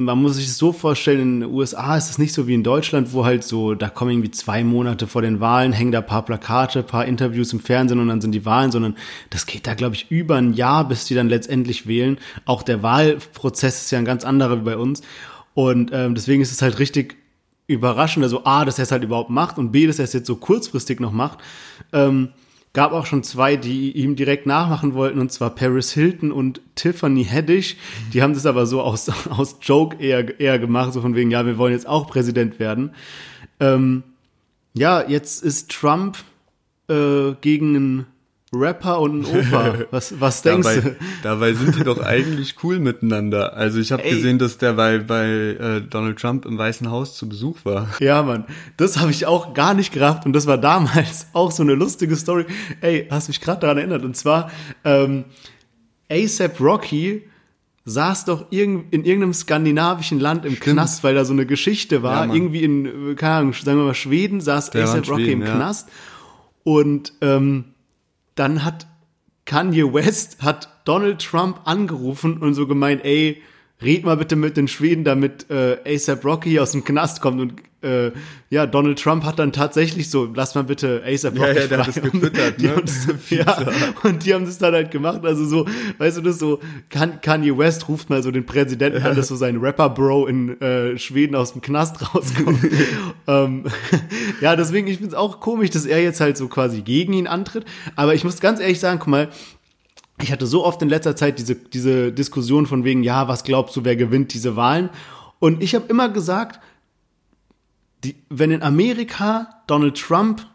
man muss sich das so vorstellen, in den USA ist es nicht so wie in Deutschland, wo halt so, da kommen irgendwie zwei Monate vor den Wahlen, hängen da paar Plakate, paar Interviews im Fernsehen und dann sind die Wahlen, sondern das geht da, glaube ich, über ein Jahr, bis die dann letztendlich wählen. Auch der Wahlprozess ist ja ein ganz anderer wie bei uns. Und ähm, deswegen ist es halt richtig überraschend, also A, dass er es halt überhaupt macht und B, dass er es jetzt so kurzfristig noch macht. Ähm, gab auch schon zwei, die ihm direkt nachmachen wollten, und zwar Paris Hilton und Tiffany Haddish. Die haben das aber so aus, aus Joke eher, eher gemacht, so von wegen, ja, wir wollen jetzt auch Präsident werden. Ähm, ja, jetzt ist Trump äh, gegen einen Rapper und ein Opa. Was, was denkst dabei, du? Dabei sind die doch eigentlich cool miteinander. Also ich habe gesehen, dass der bei, bei äh, Donald Trump im Weißen Haus zu Besuch war. Ja, Mann, das habe ich auch gar nicht gerafft und das war damals auch so eine lustige Story. Ey, hast mich gerade daran erinnert und zwar ähm, ASAP Rocky saß doch in irgendeinem skandinavischen Land im Stimmt. Knast, weil da so eine Geschichte war. Ja. Irgendwie in, äh, keine Ahnung, sagen wir mal Schweden, saß ASAP Rocky Schweden, im ja. Knast und ähm, dann hat Kanye West hat Donald Trump angerufen und so gemeint, ey, red mal bitte mit den Schweden, damit äh, ASAP Rocky aus dem Knast kommt und äh, ja, Donald Trump hat dann tatsächlich so, lass mal bitte ASAP Ja, Rocky ja, der hat das getwittert, die ne? das, ja, und die haben das dann halt gemacht, also so, weißt du, das so, Kan- Kanye West ruft mal so den Präsidenten an, dass so sein Rapper-Bro in äh, Schweden aus dem Knast rauskommt. ähm, ja, deswegen, ich find's auch komisch, dass er jetzt halt so quasi gegen ihn antritt, aber ich muss ganz ehrlich sagen, guck mal, ich hatte so oft in letzter Zeit diese, diese Diskussion von wegen, ja, was glaubst du, wer gewinnt diese Wahlen? Und ich habe immer gesagt, die, wenn in Amerika Donald Trump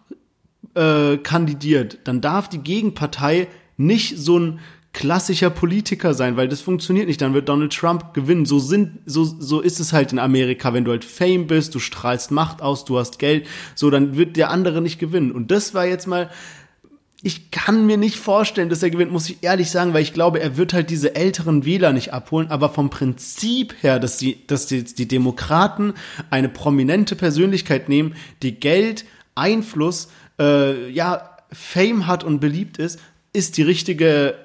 äh, kandidiert, dann darf die Gegenpartei nicht so ein klassischer Politiker sein, weil das funktioniert nicht. Dann wird Donald Trump gewinnen. So sind, so, so ist es halt in Amerika. Wenn du halt Fame bist, du strahlst Macht aus, du hast Geld, so, dann wird der andere nicht gewinnen. Und das war jetzt mal, ich kann mir nicht vorstellen, dass er gewinnt, muss ich ehrlich sagen, weil ich glaube, er wird halt diese älteren Wähler nicht abholen, aber vom Prinzip her, dass die, dass die, die Demokraten eine prominente Persönlichkeit nehmen, die Geld, Einfluss, äh, ja, Fame hat und beliebt ist, ist die richtige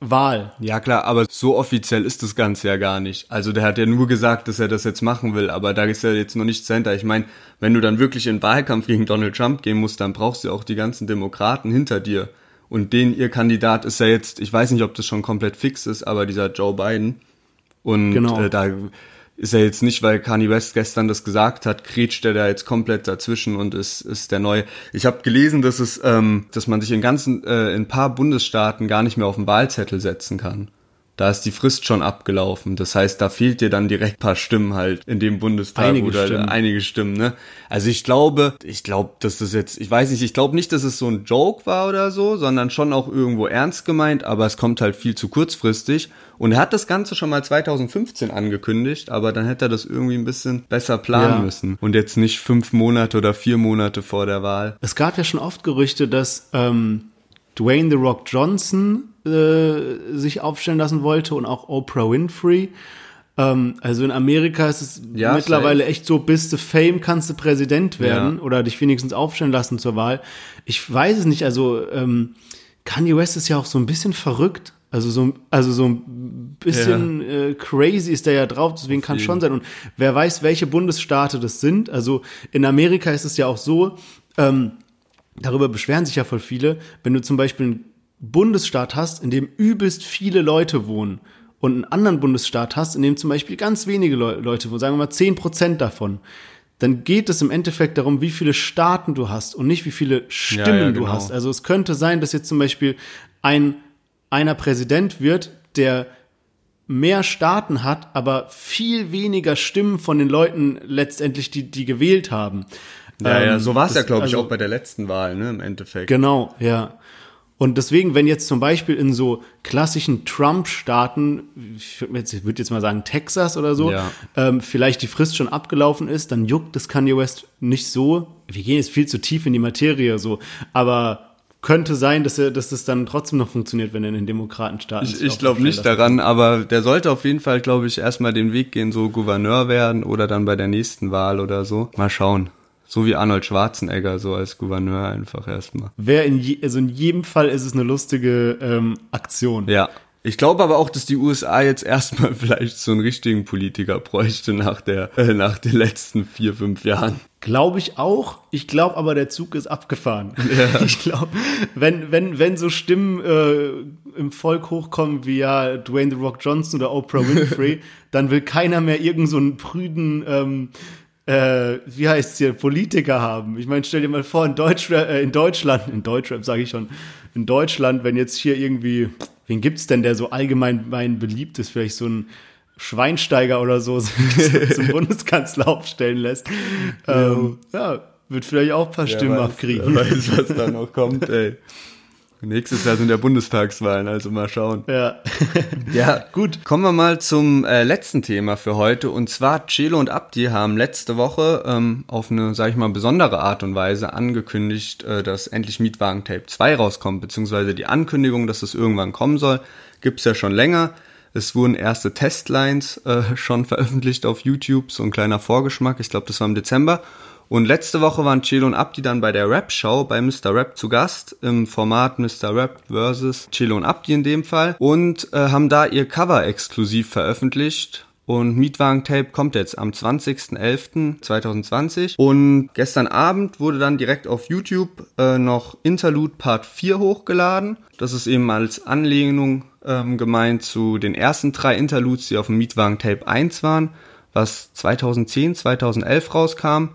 Wahl. Ja klar, aber so offiziell ist das Ganze ja gar nicht. Also der hat ja nur gesagt, dass er das jetzt machen will, aber da ist ja jetzt noch nichts dahinter. Ich meine, wenn du dann wirklich in Wahlkampf gegen Donald Trump gehen musst, dann brauchst du auch die ganzen Demokraten hinter dir. Und den ihr Kandidat ist ja jetzt, ich weiß nicht, ob das schon komplett fix ist, aber dieser Joe Biden. Und Genau. äh, da ist er jetzt nicht, weil Kanye West gestern das gesagt hat, kretscht er da jetzt komplett dazwischen und ist, ist der neue. Ich habe gelesen, dass es, ähm, dass man sich in ganzen, äh, in ein paar Bundesstaaten gar nicht mehr auf den Wahlzettel setzen kann. Da ist die Frist schon abgelaufen. Das heißt, da fehlt dir dann direkt ein paar Stimmen halt in dem Bundestag Einige oder Stimmen. einige Stimmen, ne? Also ich glaube, ich glaube, dass das jetzt, ich weiß nicht, ich glaube nicht, dass es so ein Joke war oder so, sondern schon auch irgendwo ernst gemeint, aber es kommt halt viel zu kurzfristig. Und er hat das Ganze schon mal 2015 angekündigt, aber dann hätte er das irgendwie ein bisschen besser planen Ja. müssen. Und jetzt nicht fünf Monate oder vier Monate vor der Wahl. Es gab ja schon oft Gerüchte, dass ähm, Dwayne The Rock Johnson äh, sich aufstellen lassen wollte und auch Oprah Winfrey. Ähm, also in Amerika ist es Ja, mittlerweile safe. echt so, bist du Fame, kannst du Präsident werden Ja. oder dich wenigstens aufstellen lassen zur Wahl. Ich weiß es nicht, also ähm, Kanye West ist ja auch so ein bisschen verrückt. Also so, also so ein bisschen äh, crazy ist der ja drauf, deswegen kann jeden. schon sein. Und wer weiß, welche Bundesstaate das sind. Also in Amerika ist es ja auch so, ähm, darüber beschweren sich ja voll viele, wenn du zum Beispiel einen Bundesstaat hast, in dem übelst viele Leute wohnen und einen anderen Bundesstaat hast, in dem zum Beispiel ganz wenige Leu Leute wohnen, sagen wir mal 10 Prozent davon, dann geht es im Endeffekt darum, wie viele Staaten du hast und nicht wie viele Stimmen Ja, ja, du genau. hast. Also es könnte sein, dass jetzt zum Beispiel ein einer Präsident wird, der mehr Staaten hat, aber viel weniger Stimmen von den Leuten letztendlich, die die gewählt haben. Ja, ja, Ähm, so war es ja, glaube ich, also- auch bei der letzten Wahl, ne, im Endeffekt. Genau, ja. Und deswegen, wenn jetzt zum Beispiel in so klassischen Trump-Staaten, ich würde jetzt, würd jetzt mal sagen Texas oder so, Ja. ähm, vielleicht die Frist schon abgelaufen ist, dann juckt das Kanye West nicht so. Wir gehen jetzt viel zu tief in die Materie so, aber könnte sein, dass, er, dass das dann trotzdem noch funktioniert, wenn er in den Demokratenstaaten Ich, ich glaube nicht daran, aber der sollte auf jeden Fall, glaube ich, erstmal den Weg gehen, so Gouverneur werden oder dann bei der nächsten Wahl oder so. Mal schauen. So wie Arnold Schwarzenegger, so als Gouverneur einfach erstmal. Wer in, je, also in jedem Fall ist es eine lustige ähm, Aktion. Ja. Ich glaube aber auch, dass die USA jetzt erstmal vielleicht so einen richtigen Politiker bräuchte nach der, äh, nach den letzten vier, fünf Jahren. Glaube ich auch. Ich glaube aber, der Zug ist abgefahren. Ich glaube, wenn, wenn, wenn so Stimmen äh, im Volk hochkommen wie ja Dwayne The Rock Johnson oder Oprah Winfrey, dann will keiner mehr irgend so einen prüden, ähm, äh, wie heißt hier, Politiker haben. Ich meine, stell dir mal vor, in, Deutschrap, äh, in Deutschland, in Deutschrap sage ich schon, in Deutschland, wenn jetzt hier irgendwie, wen gibt's denn, der so allgemein mein beliebt ist, vielleicht so ein Schweinsteiger oder so sich zum Bundeskanzler aufstellen lässt. Ähm, ja, wird vielleicht auch ein paar Stimmen weiß, abkriegen. Weiß, was da noch kommt, ey. Nächstes Jahr sind ja Bundestagswahlen, also mal schauen. Ja. Ja, gut. Kommen wir mal zum äh, letzten Thema für heute. Und zwar Celo und Abdi haben letzte Woche ähm, auf eine, sag ich mal, besondere Art und Weise angekündigt, äh, dass endlich Mietwagen Tape 2 rauskommt, beziehungsweise die Ankündigung, dass es irgendwann kommen soll, gibt's ja schon länger. Es wurden erste Testlines äh, schon veröffentlicht auf YouTube, so ein kleiner Vorgeschmack. Ich glaube, das war im Dezember. Und letzte Woche waren Chelo und Abdi dann bei der Rap-Show bei Mr. Rap zu Gast im Format Mr. Rap vs. Chelo und Abdi in dem Fall und äh, haben da ihr Cover exklusiv veröffentlicht. Und Mietwagen Tape kommt jetzt am 20.11.2020. Und gestern Abend wurde dann direkt auf YouTube äh, noch Interlude Part 4 hochgeladen. Das ist eben als Anlehnung ähm, gemeint zu den ersten drei Interludes, die auf dem Mietwagen Tape 1 waren, was 2010, 2011 rauskam.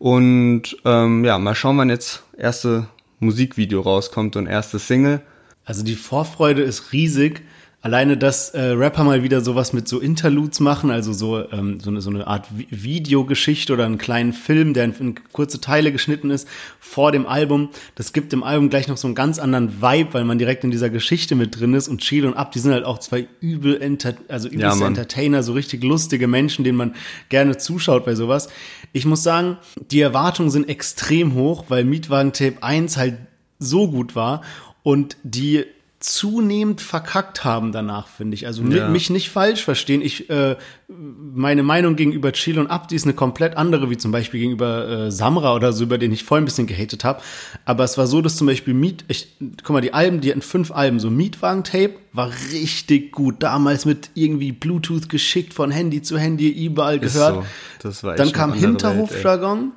Und ähm, ja, mal schauen, wann jetzt erste Musikvideo rauskommt und erste Single. Also die Vorfreude ist riesig. Alleine, dass äh, Rapper mal wieder sowas mit so Interludes machen, also so, ähm, so, eine, so eine Art Vi Videogeschichte oder einen kleinen Film, der in, in kurze Teile geschnitten ist, vor dem Album. Das gibt dem Album gleich noch so einen ganz anderen Vibe, weil man direkt in dieser Geschichte mit drin ist. Und Chill und Ab, die sind halt auch zwei übel, enter also übelste Mann. Entertainer, so richtig lustige Menschen, denen man gerne zuschaut bei sowas. Ich muss sagen, die Erwartungen sind extrem hoch, weil Mietwagen Tape 1 halt so gut war und die zunehmend verkackt haben danach, finde ich. Also Ja. mi- mich nicht falsch verstehen. Ich äh, meine Meinung gegenüber Chill und Abdi ist eine komplett andere, wie zum Beispiel gegenüber äh, Samra oder so, über den ich vorhin ein bisschen gehatet habe. Aber es war so, dass zum Beispiel Miet, ich, guck mal, die Alben, die hatten fünf Alben, so Mietwagen-Tape war richtig gut. Damals mit irgendwie Bluetooth geschickt von Handy zu Handy, überall gehört. so. Das war echt Dann kam Hinterhofjargon.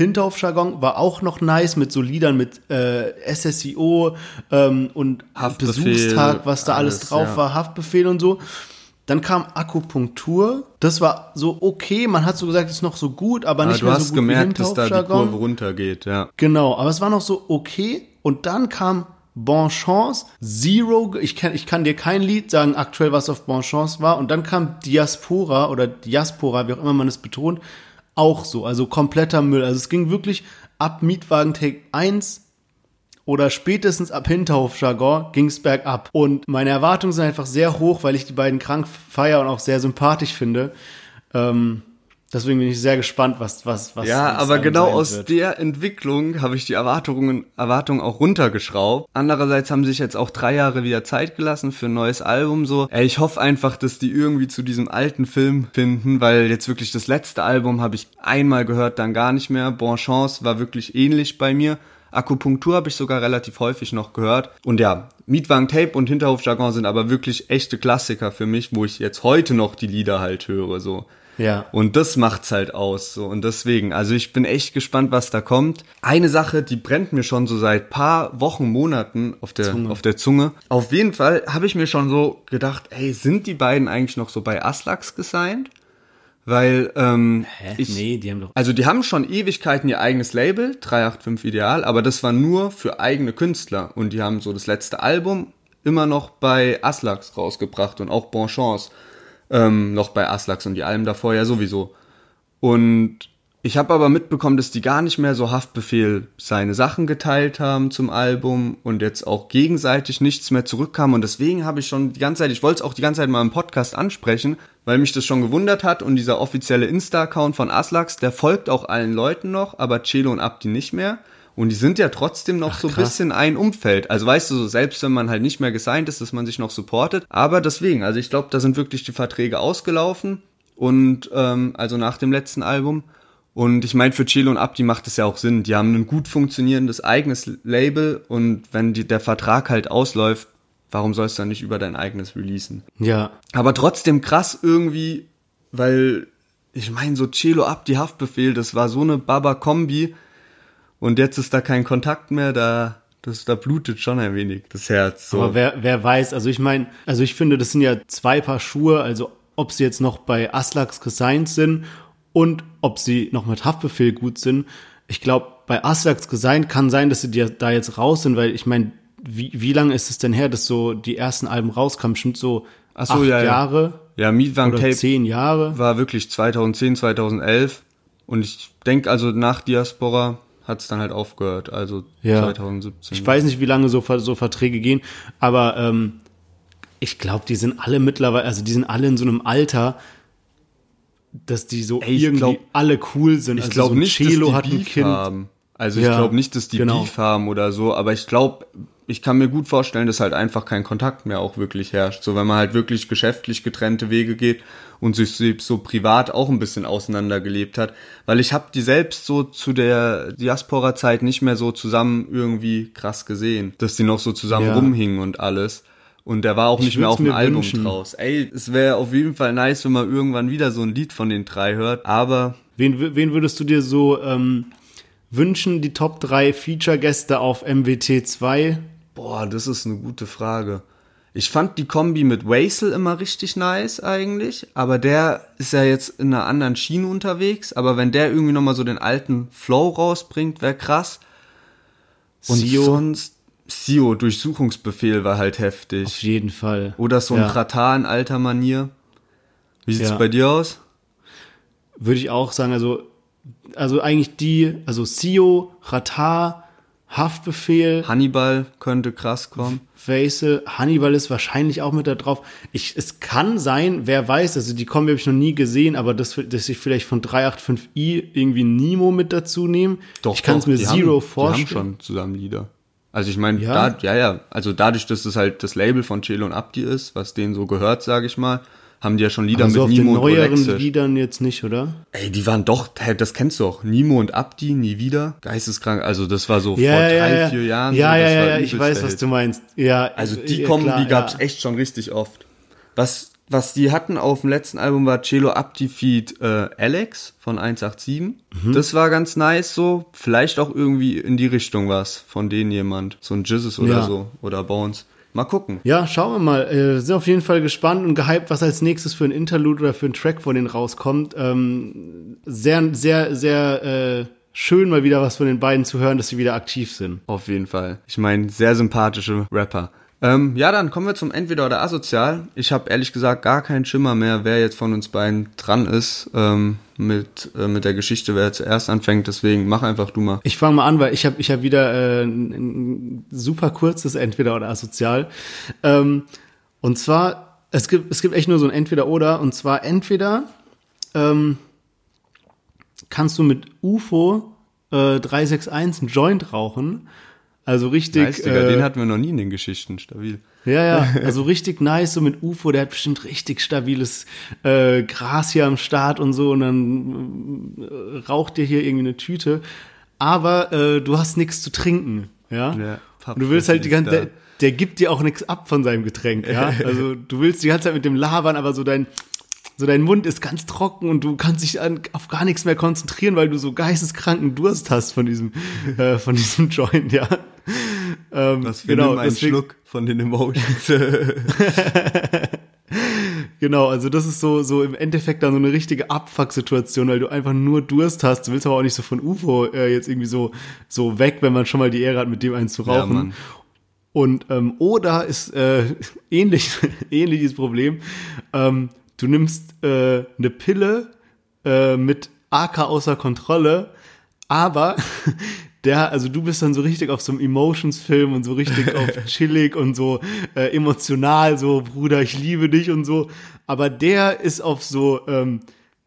Hinterhofjargon war auch noch nice mit so Liedern mit äh, SSIO ähm, und Haftbefehl, Besuchstag, was da alles, alles, drauf ja. war, Haftbefehl und so. Dann kam Akupunktur. Das war so okay. Man hat so gesagt, ist noch so gut, aber Aber nicht du mehr hast so gut gemerkt, wie dass da die. Kurve runtergeht, ja. Genau, aber es war noch so okay. Und dann kam Bon Chance, Zero, ich kann, ich kann dir kein Lied sagen aktuell, was auf Bon Chance war. Und dann kam Diaspora oder Diaspora, wie auch immer man es betont, auch so. Also kompletter Müll. Also es ging wirklich ab Mietwagen Take 1 oder spätestens ab Hinterhof-Jargon ging's bergab. Und meine Erwartungen sind einfach sehr hoch, weil ich die beiden krank feier und auch sehr sympathisch finde. Ähm, deswegen bin ich sehr gespannt, was, was, was. Ja, aber genau aus wird. der Entwicklung habe ich die Erwartungen, Erwartungen auch runtergeschraubt. Andererseits haben sich jetzt auch drei Jahre wieder Zeit gelassen für ein neues Album. So, ey, ich hoffe einfach, dass die irgendwie zu diesem alten Film finden, weil jetzt wirklich das letzte Album habe ich einmal gehört, dann gar nicht mehr. Bon Chance war wirklich ähnlich bei mir. Akupunktur habe ich sogar relativ häufig noch gehört. Und ja, Mietwagen Tape und Hinterhofjargon sind aber wirklich echte Klassiker für mich, wo ich jetzt heute noch die Lieder halt höre, so. Ja. Und das macht's halt aus, so. Und deswegen, also ich bin echt gespannt, was da kommt. Eine Sache, die brennt mir schon so seit paar Wochen, Monaten auf der, auf der Zunge. Auf jeden Fall habe ich mir schon so gedacht, ey, sind die beiden eigentlich noch so bei Aslax gesigned? Weil, ähm, Hä? ich, nee, die haben doch. also die haben schon Ewigkeiten ihr eigenes Label, 385 Ideal, aber das war nur für eigene Künstler. Und die haben so das letzte Album immer noch bei Aslax rausgebracht und auch Bon Chance ähm, noch bei Aslax und die Alben davor ja sowieso. Und Ich habe aber mitbekommen, dass die gar nicht mehr so Haftbefehl seine Sachen geteilt haben zum Album und jetzt auch gegenseitig nichts mehr zurückkam. Und deswegen habe ich schon die ganze Zeit, ich wollte es auch die ganze Zeit mal im Podcast ansprechen, weil mich das schon gewundert hat. Und dieser offizielle Insta-Account von Aslax, der folgt auch allen Leuten noch, aber Celo und Abdi nicht mehr. Und die sind ja trotzdem noch Ach, so ein bisschen ein Umfeld. Also weißt du, so selbst wenn man halt nicht mehr gesigned ist, dass man sich noch supportet. Aber deswegen, also ich glaube, da sind wirklich die Verträge ausgelaufen. Und ähm, also nach dem letzten Album. Und ich meine, für Chelo und Abdi macht es ja auch Sinn. Die haben ein gut funktionierendes eigenes Label und wenn die, der Vertrag halt ausläuft, warum sollst du dann nicht über dein eigenes releasen? Ja. Aber trotzdem krass irgendwie, weil ich meine, so Chelo Abdi Haftbefehl, das war so eine Baba-Kombi und jetzt ist da kein Kontakt mehr, da das, da blutet schon ein wenig das Herz. So. Aber wer, wer weiß, also ich meine, also ich finde, das sind ja zwei Paar Schuhe, also ob sie jetzt noch bei Aslax gesigned sind und ob sie noch mit Haftbefehl gut sind. Ich glaube, bei Aslax Design kann sein, dass sie da jetzt raus sind, weil ich meine, wie, wie lange ist es denn her, dass so die ersten Alben rauskamen? Bestimmt so, so acht ja, Jahre? Ja, Mietwagen Tape zehn Jahre. war wirklich 2010, 2011 und ich denke also nach Diaspora hat es dann halt aufgehört, also ja. 2017. Ich weiß nicht, wie lange so, so Verträge gehen, aber ähm, ich glaube, die sind alle mittlerweile, also die sind alle in so einem Alter, dass die so Ey, irgendwie glaub, alle cool sind. Ich also glaube so nicht, dass die Beef haben. Also ich ja, glaube nicht, dass die genau. Beef haben oder so, aber ich glaube, ich kann mir gut vorstellen, dass halt einfach kein Kontakt mehr auch wirklich herrscht. So, wenn man halt wirklich geschäftlich getrennte Wege geht und sich so privat auch ein bisschen auseinandergelebt hat. Weil ich habe die selbst so zu der Diaspora-Zeit nicht mehr so zusammen irgendwie krass gesehen, dass die noch so zusammen ja. rumhingen und alles. Und der war auch ich nicht mehr auf dem Album wünschen. draus. Ey, es wäre auf jeden Fall nice, wenn man irgendwann wieder so ein Lied von den drei hört, aber. Wen, wen würdest du dir so ähm, wünschen, die Top 3 Feature-Gäste auf MWT 2? Boah, das ist eine gute Frage. Ich fand die Kombi mit Wasel immer richtig nice eigentlich, aber der ist ja jetzt in einer anderen Schiene unterwegs, aber wenn der irgendwie nochmal so den alten Flow rausbringt, wäre krass. Und Sio. sonst Sio, Durchsuchungsbefehl war halt heftig. Auf jeden Fall. Oder so ein ja. In alter Manier. Wie sieht's ja. bei dir aus? Würde ich auch sagen, also, also eigentlich die, also Sio, Ratar, Haftbefehl. Hannibal könnte krass kommen. Faisal, Hannibal ist wahrscheinlich auch mit da drauf. Ich, es kann sein, wer weiß, also die Kombi habe ich noch nie gesehen, aber dass, dass ich vielleicht von 385i irgendwie Nemo mit dazu nehme. Doch, ich kann es mir Zero haben, vorstellen. Die haben schon zusammen Lieder. Also ich meine, ja. Da, ja, ja, also dadurch, dass es halt das Label von Chelo und Abdi ist, was denen so gehört, sage ich mal, haben die ja schon Lieder Aber so mit Nimo und neueren. Liedern jetzt nicht, oder? Ey, die waren doch, hey, das kennst du auch, Nimo und Abdi, nie wieder, geisteskrank, also das war so ja, vor ja, drei, ja. vier Jahren. Ja, so, ja, ja, ich weiß, was du meinst. Ja, also die Kombi die gab's echt schon richtig oft. Was was die hatten auf dem letzten Album war Cello Abdi Feed äh, Alex von 187. Mhm. Das war ganz nice so. Vielleicht auch irgendwie in die Richtung was von denen jemand. So ein Jizzes oder so. Oder Bones. Mal gucken. Ja, schauen wir mal. Äh, sind auf jeden Fall gespannt und gehypt, was als nächstes für ein Interlude oder für ein Track von denen rauskommt. Ähm, sehr, sehr, sehr äh, schön mal wieder was von den beiden zu hören, dass sie wieder aktiv sind. Auf jeden Fall. Ich meine, sehr sympathische Rapper. Ähm, ja, dann kommen wir zum Entweder oder Asozial. Ich habe ehrlich gesagt gar keinen Schimmer mehr, wer jetzt von uns beiden dran ist ähm, mit, äh, mit der Geschichte, wer zuerst anfängt. Deswegen mach einfach du mal. Ich fange mal an, weil ich habe ich hab wieder äh, ein, super kurzes Entweder oder Asozial. Ähm, und zwar, es gibt, es gibt echt nur so ein Entweder oder. Und zwar entweder ähm, kannst du mit UFO äh, 361 einen Joint rauchen also richtig. Nice, Digga, äh, den hatten wir noch nie in den Geschichten, stabil. Ja, ja, also richtig nice, so mit UFO, der hat bestimmt richtig stabiles äh, Gras hier am Start und so und dann äh, raucht dir hier irgendwie eine Tüte. Aber äh, du hast nichts zu trinken, ja. ja und du willst halt die ganze, der, der gibt dir auch nichts ab von seinem Getränk, ja. Also du willst die ganze Zeit mit dem labern, aber so dein so dein Mund ist ganz trocken und du kannst dich an, auf gar nichts mehr konzentrieren, weil du so geisteskranken Durst hast von diesem, äh, von diesem Joint, ja. Ähm, für genau, einen Schluck von den Emotions. genau, also das ist so, so im Endeffekt dann so eine richtige Abfuck-Situation, weil du einfach nur Durst hast. Du willst aber auch nicht so von UFO äh, jetzt irgendwie so, so weg, wenn man schon mal die Ehre hat, mit dem einen zu rauchen. Ja, und ähm, oder ist äh, ähnlich ähnliches Problem. Ähm, du nimmst äh, eine Pille äh, mit AK außer Kontrolle, aber der, also du bist dann so richtig auf so einem Emotions-Film und so richtig auf chillig und so äh, emotional, so Bruder, ich liebe dich und so. Aber der ist auf so ähm,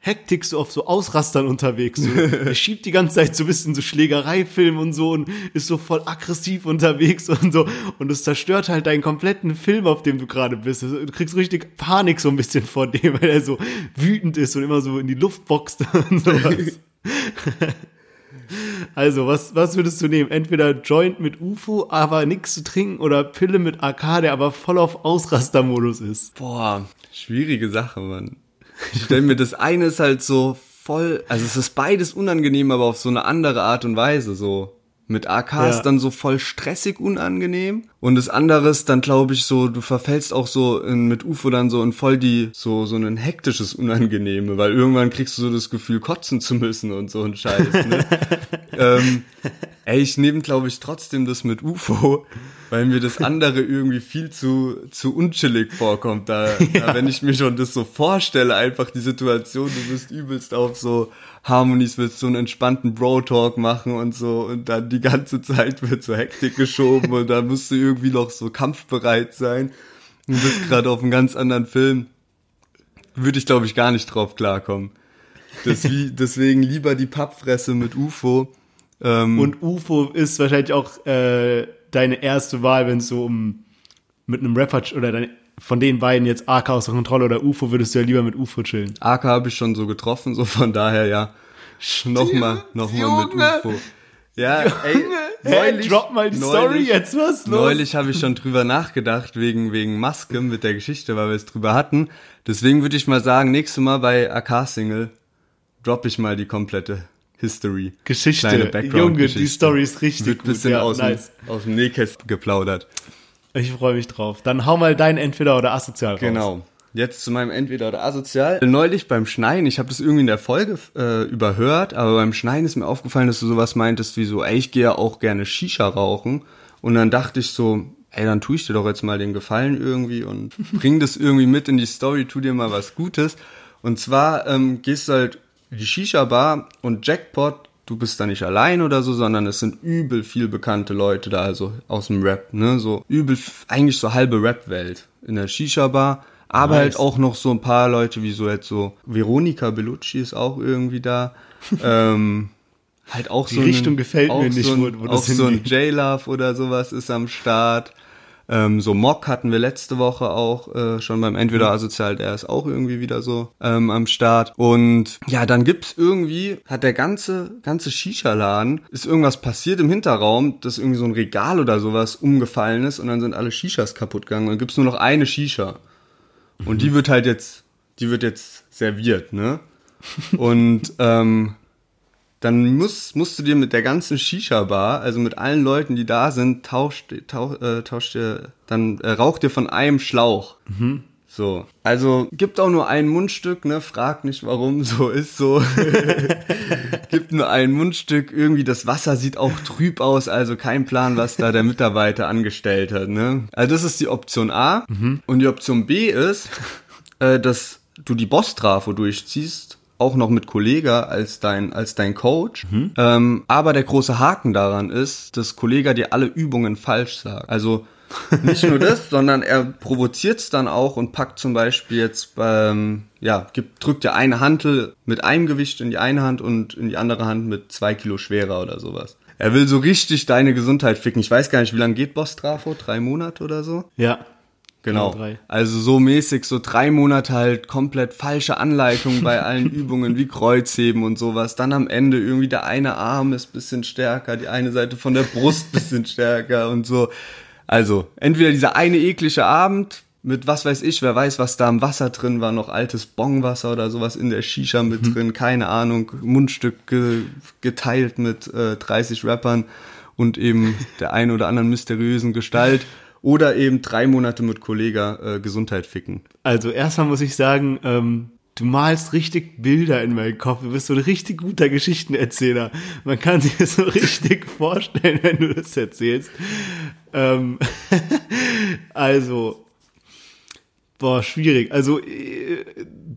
Hektik, so auf so Ausrastern unterwegs. So. Er schiebt die ganze Zeit so ein bisschen so Schlägereifilm und so und ist so voll aggressiv unterwegs und so. Und es zerstört halt deinen kompletten Film, auf dem du gerade bist. Also, du kriegst richtig Panik so ein bisschen vor dem, weil er so wütend ist und immer so in die Luft boxt und sowas. Also, was, was würdest du nehmen? Entweder Joint mit UFO, aber nichts zu trinken oder Pille mit AK, der aber voll auf Ausrastermodus ist. Boah, schwierige Sache, Mann. Ich stelle mir das eine ist halt so voll, also es ist beides unangenehm, aber auf so eine andere Art und Weise so. Mit AK Ja. ist dann so voll stressig unangenehm und das andere ist dann glaube ich so, du verfällst auch so in, mit UFO dann so in voll die so so ein hektisches Unangenehme, weil irgendwann kriegst du so das Gefühl kotzen zu müssen und so ein Scheiß. Ne? ähm, ey, ich nehme glaube ich trotzdem das mit UFO, weil mir das andere irgendwie viel zu zu unchillig vorkommt. Da, da wenn ich mir schon das so vorstelle, einfach die Situation, du bist übelst auf so Harmonies, willst so einen entspannten Bro-Talk machen und so und dann die ganze Zeit wird so Hektik geschoben und dann musst du irgendwie noch so kampfbereit sein. Du bist gerade auf einem ganz anderen Film. Würde ich glaube ich gar nicht drauf klarkommen. Deswegen lieber die Pappfresse mit UFO. Ähm, Und UFO ist wahrscheinlich auch äh, deine erste Wahl, wenn es so um mit einem Rapper oder deine, von den beiden jetzt AK außer Kontrolle oder UFO, würdest du ja lieber mit UFO chillen. AK habe ich schon so getroffen, so von daher ja. Nochmal, nochmal mit Junge. UFO. Ja, ey, Hey, drop mal die Story jetzt, was los? Neulich habe ich schon drüber nachgedacht, wegen, wegen Maske mit der Geschichte, weil wir es drüber hatten. Deswegen würde ich mal sagen, nächstes Mal bei AK-Single drop ich mal die komplette History. Geschichte. Kleine Junge, Background-Geschichte. die Story ist richtig Wird gut. bisschen ja, aus, nice. dem, aus dem Nähkästchen geplaudert. Ich freue mich drauf. Dann hau mal dein Entweder oder Asozial raus. Genau. Jetzt zu meinem Entweder oder Asozial. Neulich beim Schneiden, ich habe das irgendwie in der Folge äh, überhört, aber beim Schneiden ist mir aufgefallen, dass du sowas meintest wie so, ey, ich gehe ja auch gerne Shisha rauchen. Und dann dachte ich so, ey, dann tue ich dir doch jetzt mal den Gefallen irgendwie und bring das irgendwie mit in die Story, tu dir mal was Gutes. Und zwar ähm, gehst du halt die Shisha-Bar und Jackpot, du bist da nicht allein oder so, sondern es sind übel viel bekannte Leute da, also aus dem Rap, ne, so übel, eigentlich so halbe Rap-Welt in der Shisha-Bar. Aber Nice. halt auch noch so ein paar Leute, wie so jetzt so Veronika Bellucci ist auch irgendwie da. ähm, halt auch Die so Richtung ein, gefällt mir nicht, so ein, wo- wo das auch so ein. J-Love oder sowas ist am Start. Ähm, so Mock hatten wir letzte Woche auch äh, schon beim Entweder Asozial, der ist auch irgendwie wieder so ähm, am Start. Und ja, dann gibt's irgendwie, hat der ganze, ganze Shisha-Laden, ist irgendwas passiert im Hinterraum, dass irgendwie so ein Regal oder sowas umgefallen ist und dann sind alle Shishas kaputt gegangen und dann gibt's nur noch eine Shisha. Und die wird halt jetzt, die wird jetzt serviert, ne? Und ähm, dann musst, musst du dir mit der ganzen Shisha-Bar, also mit allen Leuten, die da sind, tauscht, tausch, äh, tauscht dir, dann äh, raucht dir von einem Schlauch. So. Also gibt auch nur ein Mundstück, ne? Frag nicht, warum so ist so. gibt nur ein Mundstück. Irgendwie das Wasser sieht auch trüb aus, also kein Plan, was da der Mitarbeiter angestellt hat, ne? Also das ist die Option A. Und die Option B ist, äh, dass du die Boss-Trafo durchziehst, auch noch mit Kollega als dein, als dein Coach. Ähm, aber der große Haken daran ist, dass Kollega dir alle Übungen falsch sagt. Also nicht nur das, sondern er provoziert es dann auch und packt zum Beispiel jetzt beim, ja, gibt, drückt dir eine Hantel mit einem Gewicht in die eine Hand und in die andere Hand mit zwei Kilo schwerer oder sowas. Er will so richtig deine Gesundheit ficken. Ich weiß gar nicht, wie lange geht Boss Trafo? Drei Monate oder so? Ja. Genau. Genau. Also so mäßig, so drei Monate halt komplett falsche Anleitungen bei allen Übungen wie Kreuzheben und sowas. Dann am Ende irgendwie der eine Arm ist bisschen stärker, die eine Seite von der Brust bisschen stärker und so. Also entweder dieser eine eklige Abend mit was weiß ich, wer weiß, was da im Wasser drin war, noch altes Bongwasser oder sowas in der Shisha mit drin, keine Ahnung, Mundstück ge geteilt mit äh, 30 Rappern und eben der einen oder anderen mysteriösen Gestalt. Oder eben drei Monate mit Kollega äh, Gesundheit ficken. Also erstmal muss ich sagen, ähm, du malst richtig Bilder in meinen Kopf. Du bist so ein richtig guter Geschichtenerzähler. Man kann sich das so richtig vorstellen, wenn du das erzählst. Ähm, also, Boah, schwierig. Also, äh,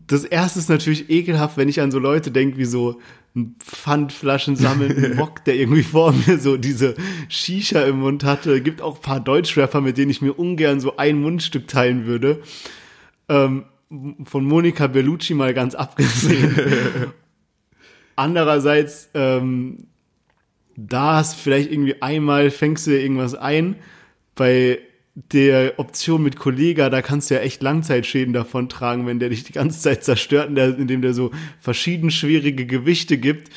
das erste ist natürlich ekelhaft, wenn ich an so Leute denke, wie so Pfandflaschen sammeln Mock, der irgendwie vor mir so diese Shisha im Mund hatte. Gibt auch ein paar Deutschrapper, mit denen ich mir ungern so ein Mundstück teilen würde. Ähm, von Monika Bellucci mal ganz abgesehen. Andererseits, ähm, da hast vielleicht irgendwie einmal fängst du dir irgendwas ein. Bei der Option mit Kollega, da kannst du ja echt Langzeitschäden davon tragen, wenn der dich die ganze Zeit zerstört, indem der so verschieden schwierige Gewichte gibt.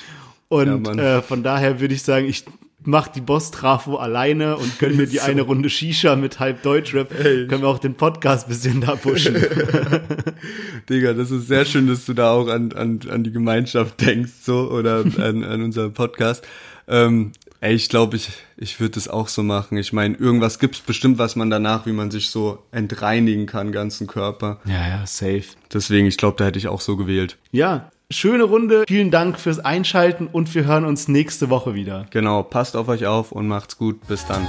Und ja, äh, von daher würde ich sagen, ich mach die Boss-Trafo alleine und gönn mir die so. eine Runde Shisha mit halb Deutschrap. Ey. Können wir auch den Podcast bisschen da pushen. Digga, das ist sehr schön, dass du da auch an, an, an die Gemeinschaft denkst, so, oder an, an unseren Podcast. Ähm, ey, ich glaube, ich, ich würde das auch so machen. Ich meine, irgendwas gibt's bestimmt, was man danach, wie man sich so entreinigen kann, ganzen Körper. Ja, ja, safe. Deswegen, ich glaube, da hätte ich auch so gewählt. Ja, schöne Runde. Vielen Dank fürs Einschalten und wir hören uns nächste Woche wieder. Genau, passt auf euch auf und macht's gut. Bis dann.